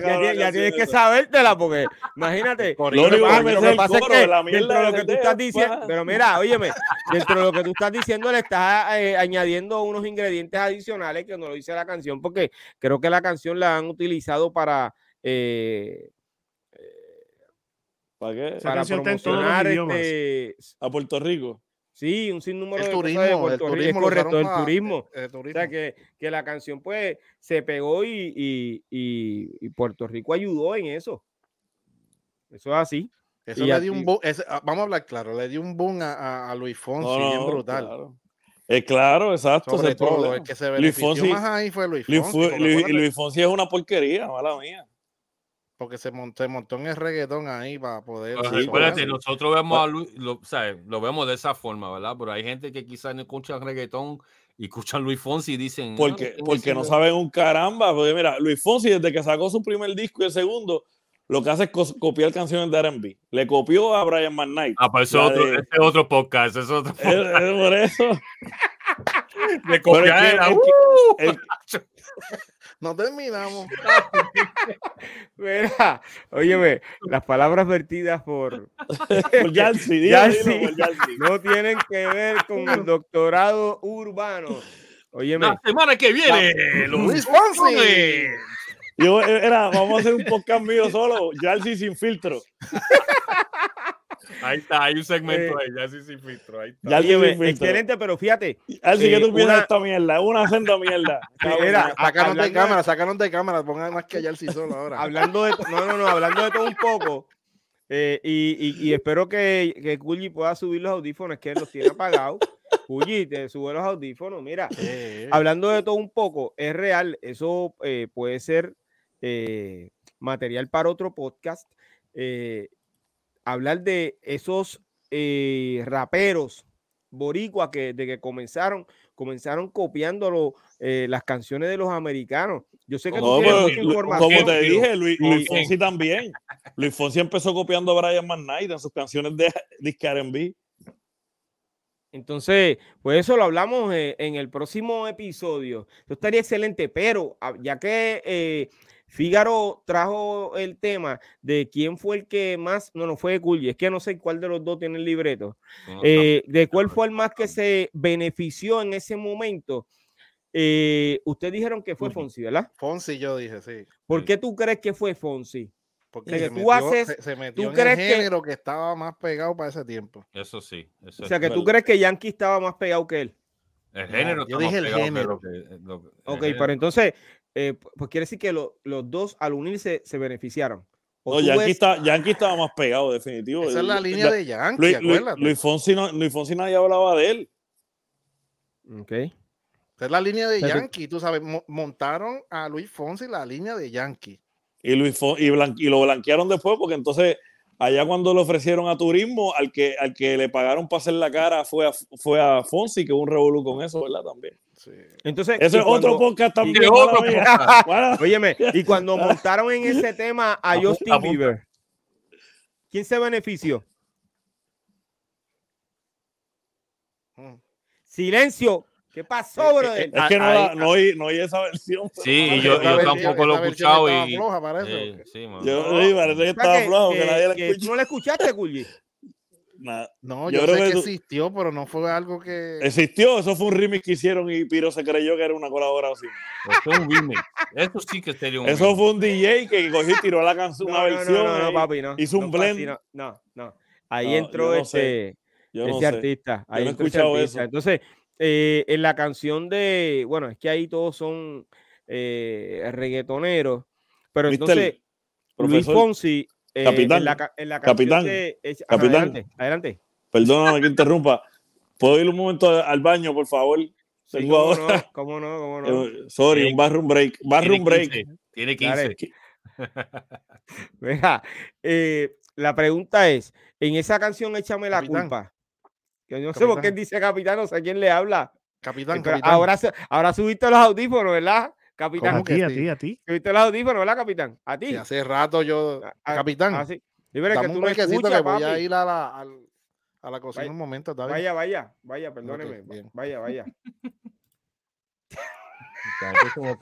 ya, tienes- ya canción tienes que sabértela porque imagínate. Lo único pasa- que me que pasa es de dentro de lo que tú estás diciendo, pero mira, óyeme, dentro de lo que tú estás diciendo le estás eh, añadiendo unos ingredientes adicionales que no lo dice la canción porque creo que la canción la han utilizado para eh, ¿Para qué? Esa para canción está en todos los promocionar este, A Puerto Rico. sí, un sinnúmero El de cosas de turismo, el Puerto Rico, es turismo. lo correcto, usaron el pa- turismo. eh, O turismo. sea, que, que la canción pues se pegó y, y- y- y Puerto Rico ayudó en eso. Eso es así. Eso y le dio ti- un boom, ese- ah, vamos a hablar claro, le dio un boom a, a- a Luis Fonsi, No, no, bien no, brutal. Claro, Eh, claro exacto. ese Sobre el todo, problema. el que se Luis benefició Fonsi- más ahí fue Luis Luis, Fonsi. Fu- porque Luis- acuérdate- Luis Fonsi es una porquería, mala mía. Porque se montó, se montó en el reggaetón ahí para poder. Pero Sí, recuérdate, nosotros vemos a Luis, lo, ¿sabes? lo vemos de esa forma, ¿verdad? Pero hay gente que quizás no escuchan reggaetón y escuchan Luis Fonsi y dicen. Porque, "Ah, porque no saben un caramba. Porque mira, Luis Fonsi, desde que sacó su primer disco y el segundo, lo que hace es copiar canciones de RB. Le copió a Brian McKnight. Ah, pues eso otro, de- ese es otro podcast, ese es otro es por eso. de copiar ¡uh! el- No terminamos. Mira, óyeme, las palabras vertidas por por Yalsi. dilo, por Yalsi. no tienen que ver con el doctorado urbano. Óyeme, La semana que viene, los Luis Fonsi. Yo, era, vamos a hacer un podcast mío solo, Yalsi sin filtro. Ahí está, hay un segmento Eh, ahí, ya sí sin filtro. Ahí está. Óyeme, sin filtro. excelente, pero fíjate, ¿qué eh, tú piensas una- esta mierda? Es una senda mierda. Mira, ya. Sácanos de hablando de- cámara, sácanos de cámara, pongan más que allá el sí solo ahora. hablando de to- no, no, no, hablando de todo un poco, eh, y, y- y espero que, que Kulji pueda subir los audífonos, que él los tiene apagados. Kulji, te sube los audífonos, mira. Eh, hablando de todo un poco, es real, eso eh, puede ser eh, material para otro podcast. eh, hablar de esos eh, raperos boricua que de que comenzaron, comenzaron copiando lo- eh, las canciones de los americanos. Yo sé que tú No, tienes pero mucha Lu- información. como te dije, Luis. Fonsi también. Luis Fonsi empezó copiando a Brian McKnight en sus canciones de disque R&B. Entonces, pues eso lo hablamos eh, en el próximo episodio. Eso estaría excelente, pero ah, ya que eh, Fígaro trajo el tema de quién fue el que más, no, no fue Culli, es que no sé cuál de los dos tiene el libreto, No, eh, de cuál fue el más que se benefició en ese momento. Eh, ustedes dijeron que fue. Fonsi, ¿verdad? Fonsi, yo dije, sí. ¿Por Sí. qué tú crees que fue Fonsi? Porque O sea, se, que tú metió, haces- se, se metió en crees el género que... estaba más pegado para ese tiempo. Eso sí. Eso O sea, es que tú crees que Yankee estaba más pegado que él. El género yo dije el género. lo que- lo que- el Ok, género. pero entonces, eh, pues quiere decir que lo- los dos al unirse se beneficiaron. ¿O No, Yankee, ves- está, Yankee estaba más pegado, definitivo. Esa es la línea de Yankee, Luis, acuérdate. Luis Fonsi no, Luis Fonsi nadie hablaba de él. Ok. O Esta es la línea de Yankee, tú sabes, mo- montaron a Luis Fonsi la línea de Yankee. Y, Luis Fon- y, blan- y lo blanquearon después porque entonces allá cuando le ofrecieron a Turismo, al que, al que le pagaron para hacer la cara fue a, fue a Fonsi, que hubo un revolú con eso, ¿verdad? También. Sí. Entonces, Ese es otro podcast también. y otro podcast. Óyeme, y cuando montaron en ese tema a Justin. Bieber, ¿quién se benefició? Mm. Silencio. ¿Qué pasó, brother? Es que no, Ahí- la- no, oí, no oí esa versión. Sí, y yo, yo tampoco lo he escuchado estaba y. floja, parece, Sí, sí. Yo sí, parece que estaba que- flojo, que, que- nadie la tú no la escuchaste, Culli. No, Yo yo, creo sé que que tú- existió, pero no fue algo que. Existió, eso fue un remix que hicieron y Piro se creyó que era una colaboración. Eso es un remix. Eso sí que sería un Eso fue un DJ que cogió y tiró la canción, una No, no, versión. no, no, no, papi, no. hizo un no blend. No, no, no. Ahí No, entró yo no sé. este, no sé. artista. Ahí no he entró escuchado artista. eso. Entonces, eh, en la canción de, bueno, es que ahí todos son eh, reggaetoneros, pero Mister, entonces Luis Fonsi eh, capitán, en la, ca- en la canción capitán, de, es- ajá, capitán. adelante, adelante. Perdóname que interrumpa. ¿Puedo ir un momento al baño, por favor? Sí, Tengo cómo ahora. no, cómo no, cómo no. Eh, sorry, un bathroom break. Tiene Bathroom break. 15, Tiene Dale. 15. Mira, eh, la pregunta es, en esa canción Échame la Capitán. culpa, yo no sé por qué Capitán. dice capitán, no sé a quién le habla. Capitán, Pero capitán. ahora, ahora subiste los audífonos, ¿verdad? Capitán. ¿Cómo A ti, a ti, a ti. Subiste los audífonos, ¿verdad, capitán? A ti. Sí, hace rato yo. A- a- capitán, ah, sí. Sí, pero es que tú no escuchas, que voy a ir a la, a la cocina Vaya- un momento. ¿está bien? Vaya, vaya, vaya, perdóneme. Vaya, vaya. Como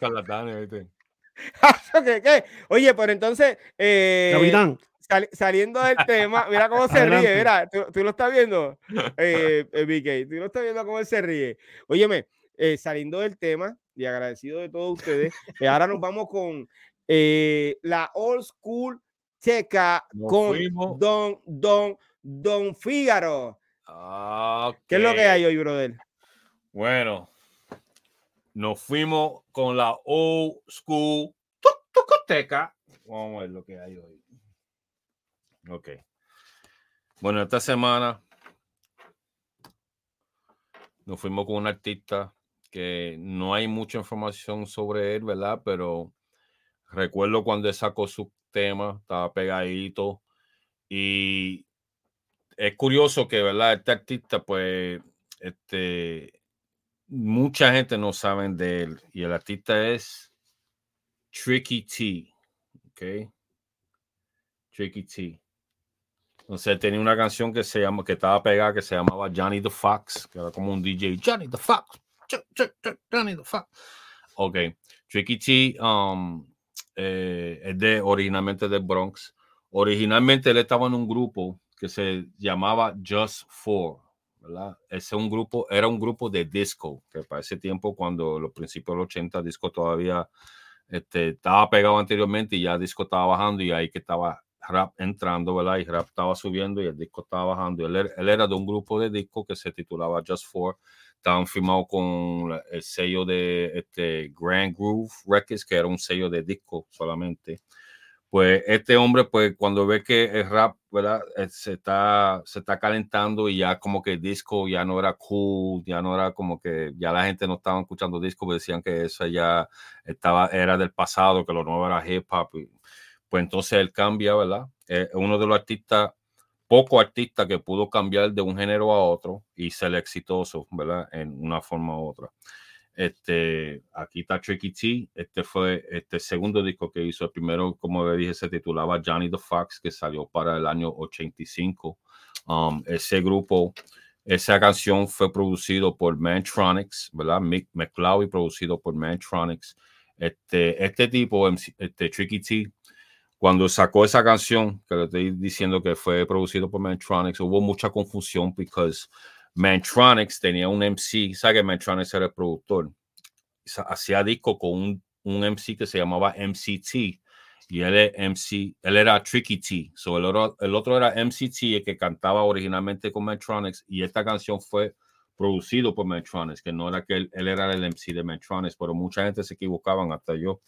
¿viste? ¿Qué, qué? Oye, pero entonces, eh, Capitán, sali- saliendo del tema, mira cómo se ríe, mira, tú, tú lo estás viendo, eh, eh, BK, tú lo estás viendo cómo él se ríe. Óyeme, eh, saliendo del tema y agradecido de todos ustedes, eh, ahora nos vamos con eh, la old school checa Nos con fuimos. Don, Don, Don Fígaro. Ah, ¿Qué es lo que hay hoy, brother? Bueno, nos fuimos con la old school tu- tucoteca. Vamos a ver lo que hay hoy. Ok. Bueno, esta semana nos fuimos con un artista que no hay mucha información sobre él, ¿verdad? Pero recuerdo cuando sacó su tema, estaba pegadito. Y es curioso que, ¿verdad? Este artista, pues, este, mucha gente no sabe de él. Y el artista es Tricky T. ¿Ok? Tricky T. Entonces tenía una canción que se llama, que estaba pegada, que se llamaba Johnny the Fox, que era como un DJ. Johnny the Fox. Johnny the Fox. Ok. Tricky T um, eh, es de, originalmente del Bronx. Originalmente él estaba en un grupo que se llamaba Just Four. ¿verdad? Ese un grupo, era un grupo de disco, que para ese tiempo, cuando los principios de los 80, disco todavía este, estaba pegado anteriormente y ya disco estaba bajando y ahí que estaba rap entrando, ¿verdad? Y rap estaba subiendo y el disco estaba bajando. Él, era- él era de un grupo de disco que se titulaba Just Four. Estaban firmados con el sello de este, Grand Groove Records, que era un sello de disco solamente pues este hombre, pues cuando ve que el rap, ¿verdad? Eh, Se está, se está calentando y ya como que el disco ya no era cool, ya no era como que ya la gente no estaba escuchando disco, pues decían que eso ya estaba, era del pasado, que lo nuevo era hip hop. y, pues entonces él cambia, ¿verdad? Es uno de los artistas, poco artistas que pudo cambiar de un género a otro y ser exitoso, ¿verdad? En una forma u otra. Este, aquí está Tricky T. Este fue este segundo disco que hizo. El primero, como le dije, se titulaba Johnny the Fox, que salió para el año 85. Um, ese grupo, esa canción fue producido por Mantronics, ¿verdad? Mick McCloud producido por Mantronics. Este, este tipo, este Tricky T, cuando sacó esa canción, que le estoy diciendo que fue producido por Mantronics, hubo mucha confusión porque Mantronics tenía un MC, ¿sabe que Mantronics era el productor? Hacía disco con un, un MC que se llamaba MCT y él, es MC, él era Tricky T. So el, otro, el otro era MCT, el que cantaba originalmente con Mantronics y esta canción fue producido por Mantronics, que no era que él, él era el MC de Mantronics, pero mucha gente se equivocaban, hasta yo,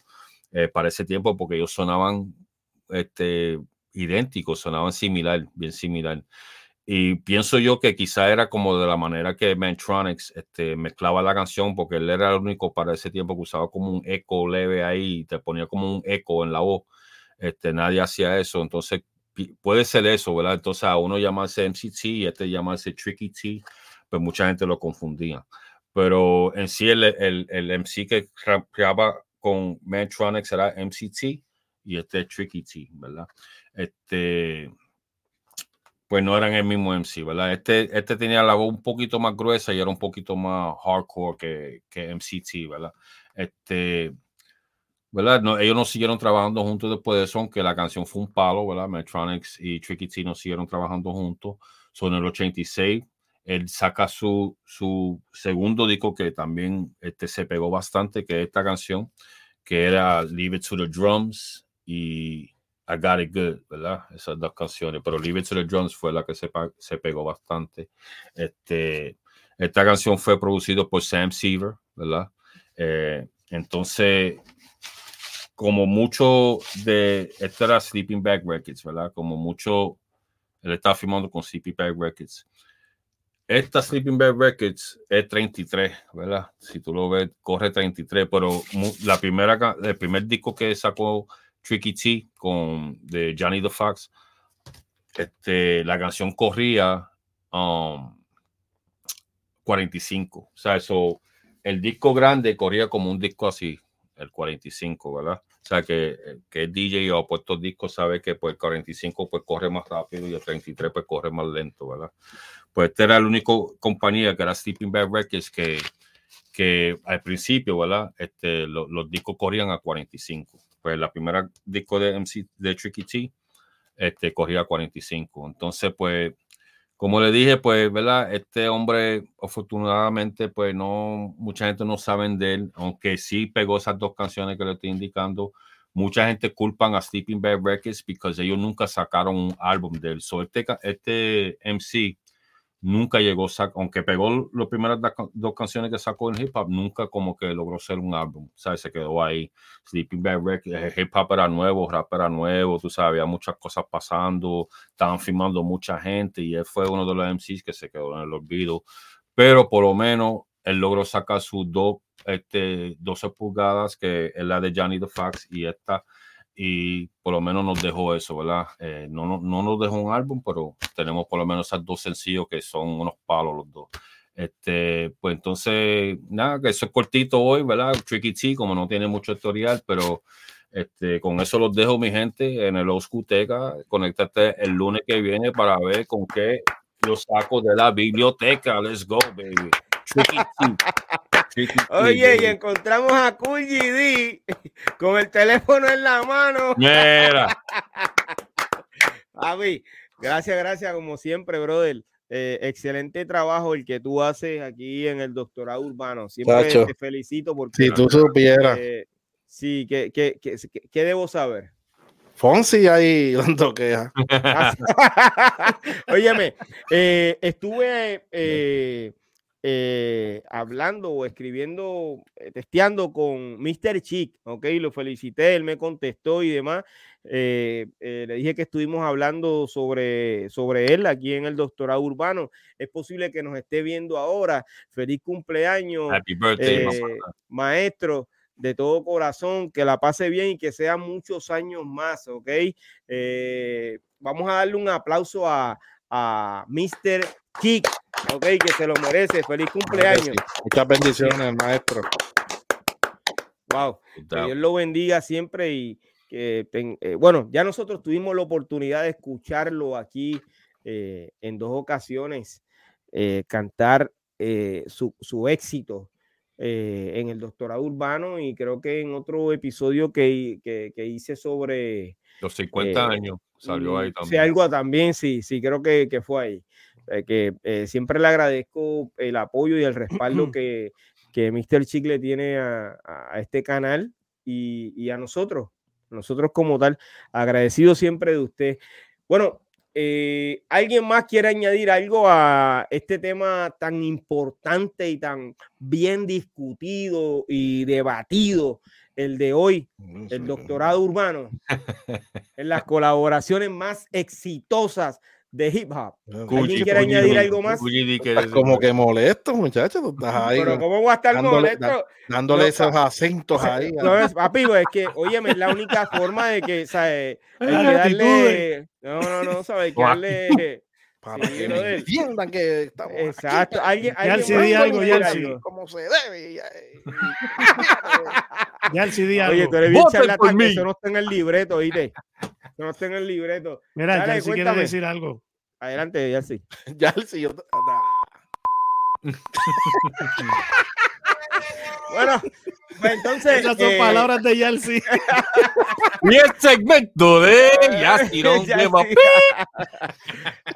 eh, para ese tiempo, porque ellos sonaban este, idénticos, sonaban similar, bien similar. y pienso yo que quizá era como de la manera que Mantronics este, mezclaba la canción, porque él era el único para ese tiempo que usaba como un eco leve ahí, y te ponía como un eco en la voz. Este, nadie hacía eso, entonces puede ser eso, ¿verdad? Entonces a uno llamarse MCT y este llamarse Tricky T, pues mucha gente lo confundía. Pero en sí el, el, el MC que rapeaba con Mantronics era MCT y este Tricky T, ¿verdad? Este, pues no eran el mismo MC, ¿verdad? Este, este tenía la voz un poquito más gruesa y era un poquito más hardcore que, que MCT, ¿verdad? Este, ¿verdad? No, ellos no siguieron trabajando juntos después de eso, aunque la canción fue un palo, ¿verdad? Metronics y Tricky T no siguieron trabajando juntos. Son el 86. Él saca su, su segundo disco que también este, se pegó bastante, que es esta canción, que era Leave It to the Drums y I Got It Good, ¿verdad? Esas dos canciones, pero Leave It to the Drums fue la que se, se pegó bastante. Este, esta canción fue producida por Sam Seaver, ¿verdad? Eh, entonces, como mucho de, esta era Sleeping Bag Records, ¿verdad? Como mucho, él estaba firmando con Sleeping Bag Records. Esta Sleeping Bag Records es 33, ¿verdad? Si tú lo ves, corre 33, pero la primera, el primer disco que sacó Tricky T con de Johnny the Fox, este, la canción corría 45. Um, o sea, eso, el disco grande corría como un disco así, el 45, ¿verdad? O sea, que, que el DJ o puesto discos sabe que pues, el 45 pues corre más rápido y el 33 pues corre más lento, ¿verdad? Pues esta era la única compañía que era Sleeping Bag Records que, que al principio, ¿verdad? Este, los discos corrían a 45 pues la primera disco de MC de Tricky T este, corría 45. Entonces, pues, como le dije, pues, ¿verdad? Este hombre, afortunadamente, pues, no, mucha gente no sabe de él, aunque sí pegó esas dos canciones que le estoy indicando. Mucha gente culpan a Sleeping Bad Records porque ellos nunca sacaron un álbum de él. So, este, este MC nunca llegó, aunque pegó las primeras dos canciones que sacó en hip hop, nunca como que logró ser un álbum, ¿sabes? Se quedó ahí. Sleeping Bag Records, hip hop era nuevo, rap era nuevo, tú sabes, había muchas cosas pasando, estaban filmando mucha gente y él fue uno de los MCs que se quedó en el olvido. Pero por lo menos él logró sacar sus dos, este, 12 pulgadas, que es la de Johnny the Fox y esta y por lo menos nos dejó eso, ¿verdad? Eh, no, no, no, nos dejó un álbum, pero tenemos por lo menos esos dos sencillos que son unos palos los dos. Este, pues entonces, nada, que eso es cortito hoy, ¿verdad? Tricky T, como no tiene mucho historial, pero este, con eso los dejo, mi gente, en el Oscuteca. Conéctate el lunes que viene para ver con qué los saco de la biblioteca. Let's go, baby. Tricky T. Oye, y encontramos a Cool GD con el teléfono en la mano. Mira. Javi, gracias, gracias, como siempre, brother. Eh, excelente trabajo el que tú haces aquí en el doctorado urbano. Siempre te felicito porque. Si tú supieras. Eh, sí, ¿qué, qué, debo saber? Fonsi ahí dando quejas. Óyeme, eh, estuve eh, hablando o escribiendo, eh, testeando con Mr. Chick, ok, lo felicité, él me contestó y demás. Eh, le dije que estuvimos hablando sobre, sobre él aquí en el doctorado urbano. Es posible que nos esté viendo ahora. Feliz cumpleaños, maestro de todo corazón, que la pase bien y que sean muchos años más, ¿ok? vamos a darle un aplauso a, a Mr. Kick, ok, que se lo merece. Feliz cumpleaños. Muchas bendiciones, maestro. Wow, que Dios lo bendiga siempre y que, eh, bueno, ya nosotros tuvimos la oportunidad de escucharlo aquí eh, en dos ocasiones, eh, cantar su, su, éxito en el doctorado urbano y creo que en otro episodio que, que, que hice sobre... Los 50 años salió ahí también. Sí, algo también, sí, sí, creo que, que fue ahí. Eh, que eh, siempre le agradezco el apoyo y el respaldo que, que Mr. Chicle tiene a, este canal y, a nosotros, nosotros como tal, agradecido siempre de usted. Bueno, eh, ¿alguien más quiere añadir algo a este tema tan importante y tan bien discutido y debatido, el de hoy, el doctorado urbano, en las colaboraciones más exitosas de hip hop. ¿Alguien quiere añadir algo más? Estás como que molesto, muchacho. Tú estás ahí Pero ¿cómo voy a estar dándole- molesto? dándole no, esos acentos ahí. No, es, papi, pues, es que, óyeme, es la única forma de que, ¿sabes? Hay que darle... No, no, no, ¿sabes? Hay que darle... para Sí, que entiendan que estamos aquí Exacto. para- Alguien, alguien más di quiere algo, Yalsi. algo? como se debe. y- y- Ya el CD Oye, algo. tú eres bien charlatán, que eso no está en el libreto, ¿oíste? Eso no está en el libreto. Mira, Dale, ya si quiere decir algo. Adelante, Yalsi. Ya el si yo. nah. Bueno, pues entonces... Esas son eh, palabras de Yalsi. Y el segmento de Ya tiró Ya lleva sí.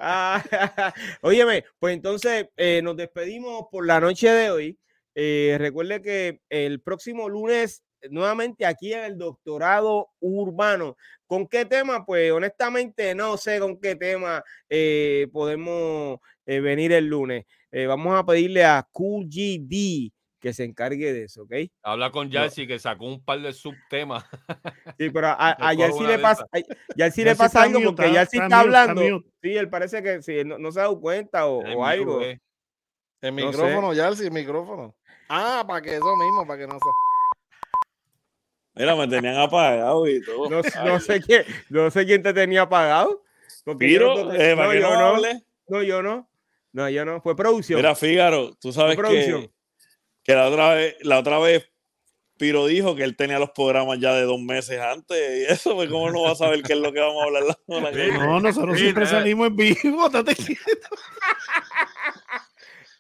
Ah, Óyeme, pues entonces eh, nos despedimos por la noche de hoy. Eh, recuerde que el próximo lunes, nuevamente aquí en el doctorado urbano. ¿Con qué tema? Pues honestamente no sé con qué tema eh, podemos venir el lunes. Vamos a pedirle a Cool GD que se encargue de eso, ¿ok? Habla con Yalsi que sacó un par de subtemas. Sí, pero a, a Yalsi le pasa, a Yalsi le pasa algo mute, porque Yalsi está está mute, está hablando. Sí, él parece que sí, no, no se ha dado cuenta o, algo. eh. El No sé. micrófono, el si- micrófono. Ah, para que eso mismo, para que no se. Mira, me tenían apagado y todo. No, no sé quién, no sé quién te tenía pagado. porque yo Piro, no- eh, no, yo no, no, no, yo no. No, yo no. Fue producción. Mira, Fígaro, tú sabes producción. que, que la otra vez, la otra vez Piro dijo que él tenía los programas ya de dos meses antes y eso, pues cómo no va a saber qué es lo que vamos a hablar la? No, nosotros Sí, siempre salimos en vivo. date quieto.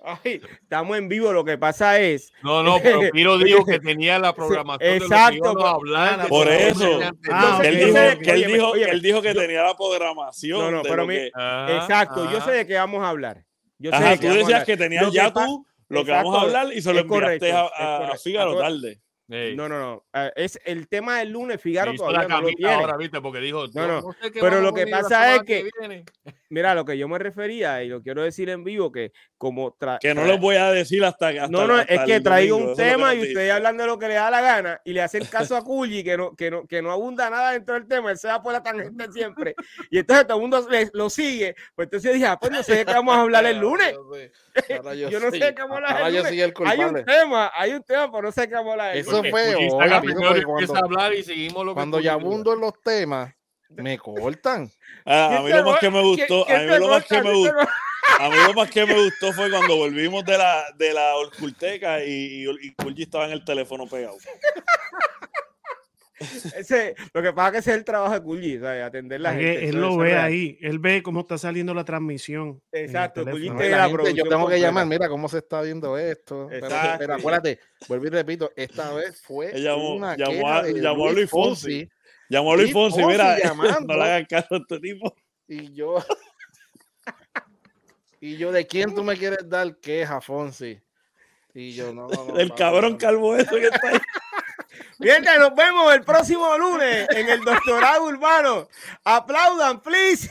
Ay, estamos en vivo. Lo que pasa es. No, no, pero Piro dijo que tenía la programación de lo que exacto, a hablar. de Por eso. Ah, él dijo, que él óyeme, dijo, óyeme, él dijo que yo- tenía la programación. No, no, de pero lo mi- que- Ah, exacto. Yo ah. sé de qué vamos a hablar. Yo sé Ajá, de tú qué decías que tenías ya pa- tú lo que vamos a hablar y se lo correcto, enviaste a, a, a tarde. No, no, no. eh, Es el tema del lunes. Figaro todavía no lo tiene. ahora, ¿viste? Porque dijo, No, no, "Yo sé qué pero lo que pasa es que- viene". Mira, lo que yo me refería y lo quiero decir en vivo, que como... tra- Que no los voy a decir hasta, hasta No, no, hasta es que traigo domingo, un lo tema y ustedes hablan de lo que le da la gana y le hacen caso a Culli que no, que no, que no abunda nada dentro del tema, él se va por la tangente siempre. Y entonces todo el mundo le- lo sigue. Pues entonces dije, ah, pues no sé de qué vamos a hablar el lunes. Yo, Yo no sé de qué vamos a hablar el lunes. Hay un tema, hay un tema, pero no sé de qué vamos a hablar. el Eso fue porque cuando- a hablar y seguimos lo Cuando ya abundo en los temas, me cortan. Ah, a ¿Quién mí lo más que me gustó, a mí lo más que me ¿Quién te gustó, a mí lo más que me gustó fue cuando volvimos de la de la Orculteca y, y, y estaba en el teléfono pegado. Ese, lo que pasa es que ese es el trabajo de Culli, ¿sabes? atender la Es gente. que él eso- lo eso ve ahí. Él ve cómo está saliendo la transmisión. Exacto. Culli Tiene la gente, yo tengo que llamar, mira cómo se está viendo esto. Pero, Exacto. pero acuérdate, vuelvo y repito, esta vez fue Él llamó- una llamó a- de llamó a Luis Fonsi. Llamó a Luis Luis Fonsi, Fonsi mira, llamando. no le hagan caso a este tipo. Y yo. y yo, ¿de quién tú me quieres dar queja, Fonsi? Y yo, no, no, no, El cabrón calvo ese que está ahí. Bien, que nos vemos el próximo lunes en el doctorado urbano. Aplaudan, please.